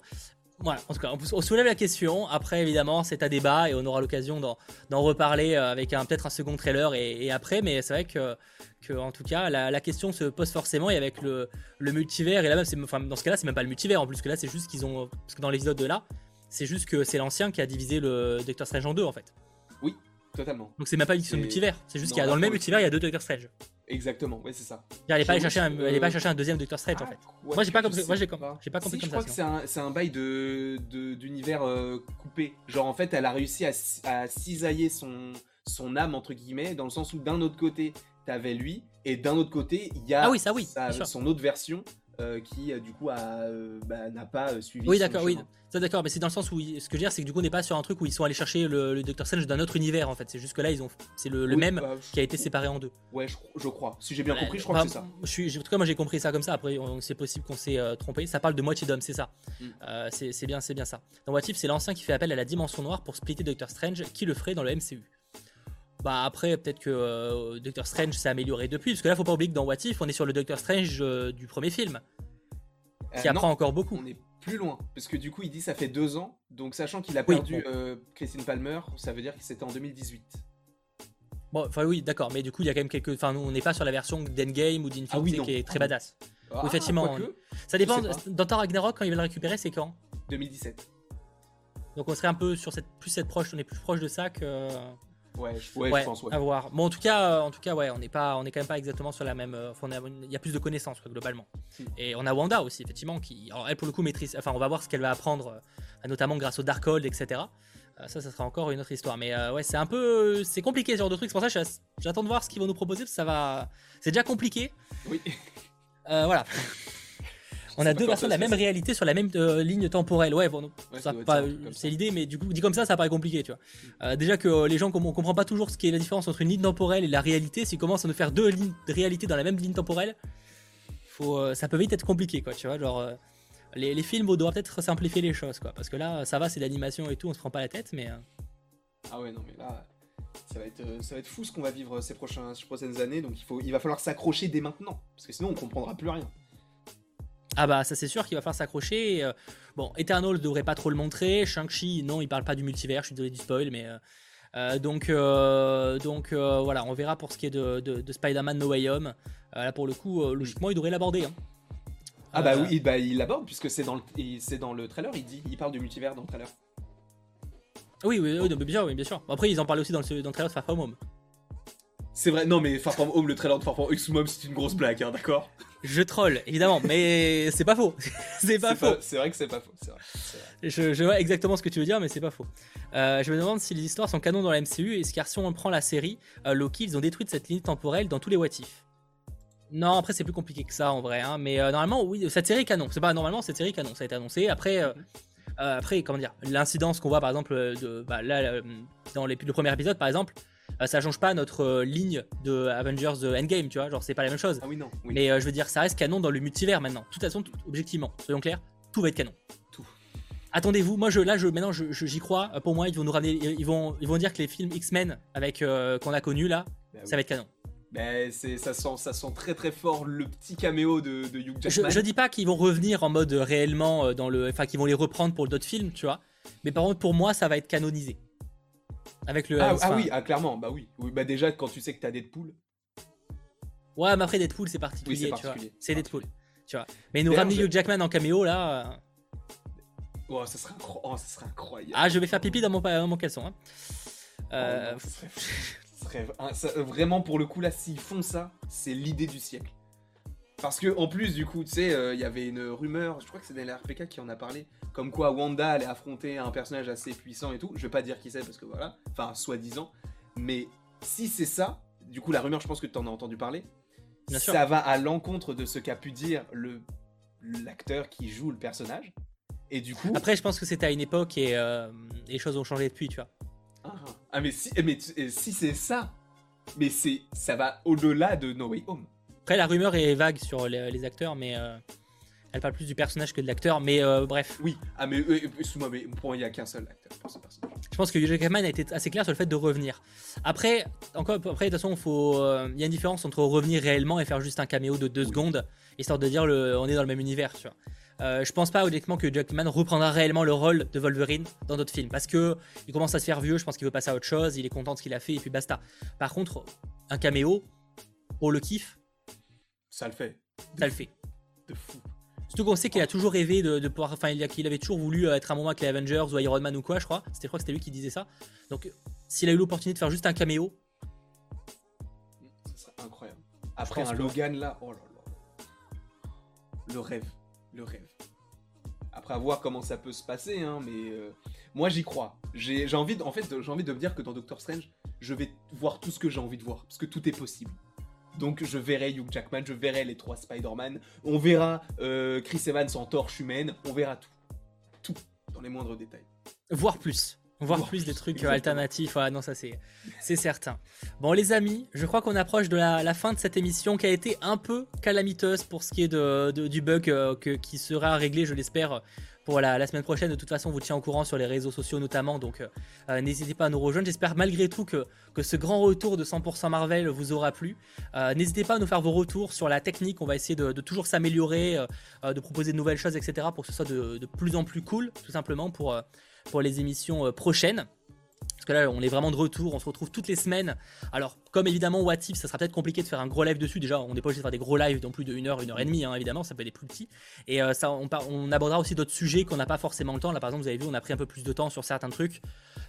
Voilà, en tout cas, on, soulève la question. Après, évidemment, c'est à débat et on aura l'occasion d'en reparler euh, avec peut-être un second trailer et, après. Mais c'est vrai que, en tout cas, la, question se pose forcément et avec le, le multivers. Et là, même, enfin, dans ce cas-là, c'est même pas le multivers en plus, que là, c'est juste qu'ils ont. Parce que dans l'épisode de là, c'est juste que c'est l'ancien qui a divisé le Doctor Strange en deux en fait. Oui, totalement. Donc c'est même pas une question de multivers, c'est juste qu'il y a dans le même multivers, il y a deux Doctor Strange. Exactement, ouais, c'est ça. Elle n'est pas, allée chercher un, pas chercher un deuxième Doctor Strange en fait. moi j'ai pas compris, moi j'ai pas compris si, comme je crois que c'est un, un, bail de d'univers euh, coupé. Genre en fait, elle a réussi à, à cisailler son son âme entre guillemets dans le sens où d'un autre côté t'avais lui et d'un autre côté il y a ah oui, ça, oui, son autre version euh, qui euh, du coup euh, bah, n'a pas suivi. Oui, d'accord, oui. Ça, d'accord, mais c'est dans le sens où ce que je veux dire, c'est que du coup, on n'est pas sur un truc où ils sont allés chercher le, le Doctor Strange d'un autre univers en fait. C'est juste que là, ils ont, c'est le, même bah, qui a été séparé en deux. Ouais, je, crois. Si j'ai bien compris, je crois que c'est ça. Je suis, en tout cas, moi j'ai compris ça comme ça. Après, c'est possible qu'on s'est trompé. Ça parle de moitié d'homme, c'est ça. Mm. c'est bien, c'est bien ça. Dans What If, c'est l'ancien qui fait appel à la dimension noire pour splitter Doctor Strange, qui le ferait dans le MCU. Bah après, peut-être que Doctor Strange s'est amélioré depuis, parce que là, faut pas oublier que dans What If, on est sur le Doctor Strange du premier film qui euh, apprend encore beaucoup. On est plus loin, parce que du coup, il dit ça fait deux ans, donc sachant qu'il a perdu euh, Christine Palmer, ça veut dire que c'était en 2018. Bon, enfin oui, d'accord, mais du coup, il y a quand même quelques. Enfin, nous, on n'est pas sur la version d'Endgame ou d'Infinity ah qui est très badass. Ah, effectivement. ça dépend. Dans Thor Ragnarok, quand il va le récupérer, c'est quand? 2017. Donc on serait un peu sur cette plus cette proche, on est plus proche de ça que. Ouais, je, pense. Ouais. À voir. Bon, en tout cas, en tout cas, ouais, on n'est pas, on est quand même pas exactement sur la même. il y a plus de connaissances globalement. Et on a Wanda aussi, effectivement, qui, elle pour le coup maîtrise. Enfin, on va voir ce qu'elle va apprendre, notamment grâce au Darkhold, etc. ça, ça sera encore une autre histoire. Mais ouais, c'est un peu, c'est compliqué ce genre de truc. C'est pour ça que j'attends de voir ce qu'ils vont nous proposer. Parce que ça va, c'est déjà compliqué. Oui. voilà. On a deux versions de la même réalité sur la même euh, ligne temporelle. Ouais, bon, c'est l'idée, mais du coup, dit comme ça, ça paraît compliqué, tu vois. Euh, déjà que euh, les gens, on comprend pas toujours ce qui est la différence entre une ligne temporelle et la réalité. S'ils commencent à nous faire deux lignes de réalité dans la même ligne temporelle, faut, ça peut vite être compliqué, quoi, tu vois. Genre, les, films, on doit peut-être simplifier les choses, quoi. Parce que là, ça va, c'est l'animation et tout, on se prend pas la tête, mais. Ah ouais, non, mais là. Ça va, être, ça va être fou ce qu'on va vivre ces, prochains, ces prochaines années, donc il, faut, il va falloir s'accrocher dès maintenant, parce que sinon on comprendra plus rien. Ah bah ça c'est sûr qu'il va falloir s'accrocher. Euh, bon, Eternal ne devrait pas trop le montrer. Shang-Chi, non, il parle pas du multivers, je suis désolé du spoil, mais... Euh, euh, donc donc voilà, on verra pour ce qui est de, Spider-Man No Way Home. là pour le coup, logiquement, il devrait l'aborder. Hein. Ah bah oui, bah, il l'aborde puisque c'est dans, le, dans le trailer, il dit, il parle du multivers dans le trailer. Oui, oui, oui, bien, sûr, oui, bien sûr. Après, ils en parlent aussi dans le, dans le trailer de Far From Home. C'est vrai, non mais Far From Home, le trailer de Far From Home, c'est une grosse blague, hein, d'accord? Je troll, évidemment, mais c'est pas faux. c'est pas faux. C'est vrai que c'est pas faux. Vrai, Je, vois exactement ce que tu veux dire, mais c'est pas faux. Euh, je me demande si les histoires sont canon dans la MCU, et car si on prend la série, euh, Loki, ils ont détruit cette ligne temporelle dans tous les what Non, après c'est plus compliqué que ça en vrai, hein, mais euh, normalement, oui, cette série est canon. C'est pas normalement cette série est canon, ça a été annoncé. Après, après comment dire, l'incidence qu'on voit par exemple de, bah, là, dans les, le premier épisode par exemple, ça change pas notre euh, ligne de Avengers euh, Endgame, tu vois, genre c'est pas la même chose. Ah oui, non. Mais je veux dire, ça reste canon dans le multivers maintenant. De toute façon, objectivement, soyons clairs, tout va être canon. Tout. Attendez-vous, moi je, là, je, maintenant j'y crois. Pour moi, ils vont nous ramener, ils vont, ils vont dire que les films X-Men avec qu'on a connus là, bah ça va être canon. Ben, c'est, ça, sent, ça sent très très fort le petit caméo de, de Hugh Jackman. Je, je dis pas qu'ils vont revenir en mode réellement dans le. Enfin, qu'ils vont les reprendre pour d'autres films, tu vois. Mais par contre, pour moi, ça va être canonisé. Avec le. Ah, ah oui, ah, clairement, bah oui. oui. Bah déjà, quand tu sais que t'as Deadpool. Ouais, mais après Deadpool, c'est particulier, tu vois. C'est Deadpool, tu vois. Mais nous ramener Hugh Jackman en caméo là. Euh. Oh, ça serait, oh, ça serait incroyable. Ah, je vais faire pipi dans mon, mon caleçon. Hein. Euh... vraiment, pour le coup, là, s'ils font ça, c'est l'idée du siècle. Parce que en plus, du coup, tu sais, euh, il y avait une rumeur, je crois que c'est dans RPK qui en a parlé, comme quoi Wanda allait affronter un personnage assez puissant et tout. Je vais pas dire qui c'est parce que voilà, enfin, soi-disant. Mais si c'est ça, du coup, la rumeur, je pense que tu en as entendu parler. ça va à l'encontre de ce qu'a pu dire le l'acteur qui joue le personnage. Et du coup. Après, je pense que c'était à une époque et euh, les choses ont changé depuis, tu vois. Ah, ah mais si, mais si c'est ça, mais c'est ça va au-delà de No Way Home. Après, la rumeur est vague sur les, acteurs, mais euh, elle parle plus du personnage que de l'acteur. Mais euh, bref. Oui, ah, mais euh, excuse-moi, mais pour moi, il n'y a qu'un seul acteur pour ce personnage. Je pense que Hugh Jackman a été assez clair sur le fait de revenir. Après, encore, après de toute façon, il y a une différence entre revenir réellement et faire juste un caméo de deux secondes, histoire de dire le, on est dans le même univers, tu vois. je pense pas honnêtement que Jackman reprendra réellement le rôle de Wolverine dans d'autres films parce que il commence à se faire vieux, je pense qu'il veut passer à autre chose, il est content de ce qu'il a fait et puis basta. Par contre, un caméo pour le kiff, ça le fait. Ça le fait. De fou. Surtout qu'on sait qu'il a toujours rêvé de, pouvoir. Enfin, qu'il avait toujours voulu être un moment avec les Avengers ou Iron Man ou quoi, je crois. C'était, je crois que c'était lui qui disait ça. Donc, s'il a eu l'opportunité de faire juste un caméo. Ça serait incroyable. Après un Logan là, oh là là. Le rêve. Le rêve. Après, à voir comment ça peut se passer, hein, mais euh, moi j'y crois. J'ai, envie, de, en fait, j'ai envie de me dire que dans Doctor Strange, je vais voir tout ce que j'ai envie de voir, parce que tout est possible. Donc je verrai Hugh Jackman, je verrai les trois Spider-Man, on verra euh, Chris Evans en torche humaine, on verra tout. Tout, dans les moindres détails. Voir plus. Voir, plus, des trucs alternatifs, non ça c'est c'est certain. Bon les amis, je crois qu'on approche de la, fin de cette émission qui a été un peu calamiteuse pour ce qui est de, du bug euh, qui sera réglé je l'espère pour la, semaine prochaine. De toute façon, on vous tient au courant sur les réseaux sociaux notamment, donc euh, euh, n'hésitez pas à nous rejoindre. J'espère malgré tout que, que ce grand retour de 100% Marvel vous aura plu. Euh, n'hésitez pas à nous faire vos retours sur la technique. On va essayer de, toujours s'améliorer, de proposer de nouvelles choses, etc. pour que ce soit de, plus en plus cool, tout simplement pour, pour les émissions prochaines. Parce que là, on est vraiment de retour, on se retrouve toutes les semaines. Alors, comme évidemment, What If, ça sera peut-être compliqué de faire un gros live dessus. Déjà, on n'est pas obligé de faire des gros lives dans plus de 1 heure, 1 heure et demie, hein, évidemment, ça peut être des plus petits. Et euh, ça, on, on, abordera aussi d'autres sujets qu'on n'a pas forcément le temps. Là, par exemple, vous avez vu, on a pris un peu plus de temps sur certains trucs.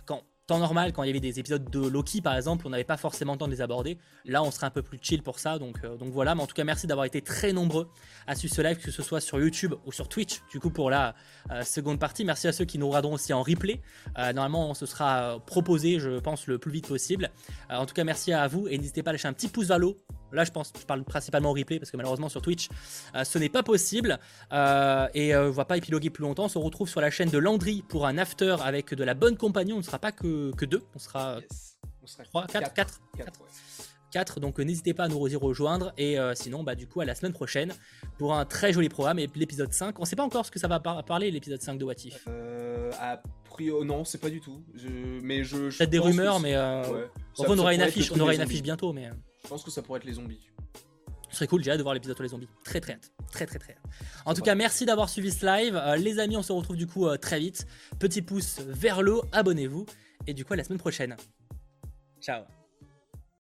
Quand temps normal, quand il y avait des épisodes de Loki par exemple, on n'avait pas forcément le temps de les aborder. Là, on serait un peu plus chill pour ça. Donc, euh, donc voilà. Mais en tout cas, merci d'avoir été très nombreux à suivre ce live, que ce soit sur YouTube ou sur Twitch. Du coup, pour la euh, seconde partie, merci à ceux qui nous regarderont aussi en replay. Euh, normalement, on se sera proposé, je pense, le plus vite possible. en tout cas, merci à vous et n'hésitez pas à lâcher un petit pouce vers l'eau Là, je pense, je parle principalement au replay parce que malheureusement sur Twitch, ce n'est pas possible. et on ne va pas épiloguer plus longtemps. On se retrouve sur la chaîne de Landry pour un after avec de la bonne compagnie. On ne sera pas que, que deux, on sera, 3, 4, 4, 4. donc n'hésitez pas à nous y rejoindre. Et euh, sinon, bah, du coup, à la semaine prochaine pour un très joli programme. Et l'épisode 5, on sait pas encore ce que ça va parler, l'épisode 5 de What If. Euh, a priori, non, c'est pas du tout. Je... Mais je. Peut-être des rumeurs, mais. Euh... on aura une affiche, on aura une affiche bientôt. mais... Euh. Je pense que ça pourrait être les zombies. Ce serait cool, j'ai hâte de voir l'épisode sur les zombies. Très très hâte. Très très très hâte. En tout cas, merci d'avoir suivi ce live. Euh, les amis, on se retrouve du coup très vite. Petit pouce vers le haut, abonnez-vous. Et du coup, à la semaine prochaine. Ciao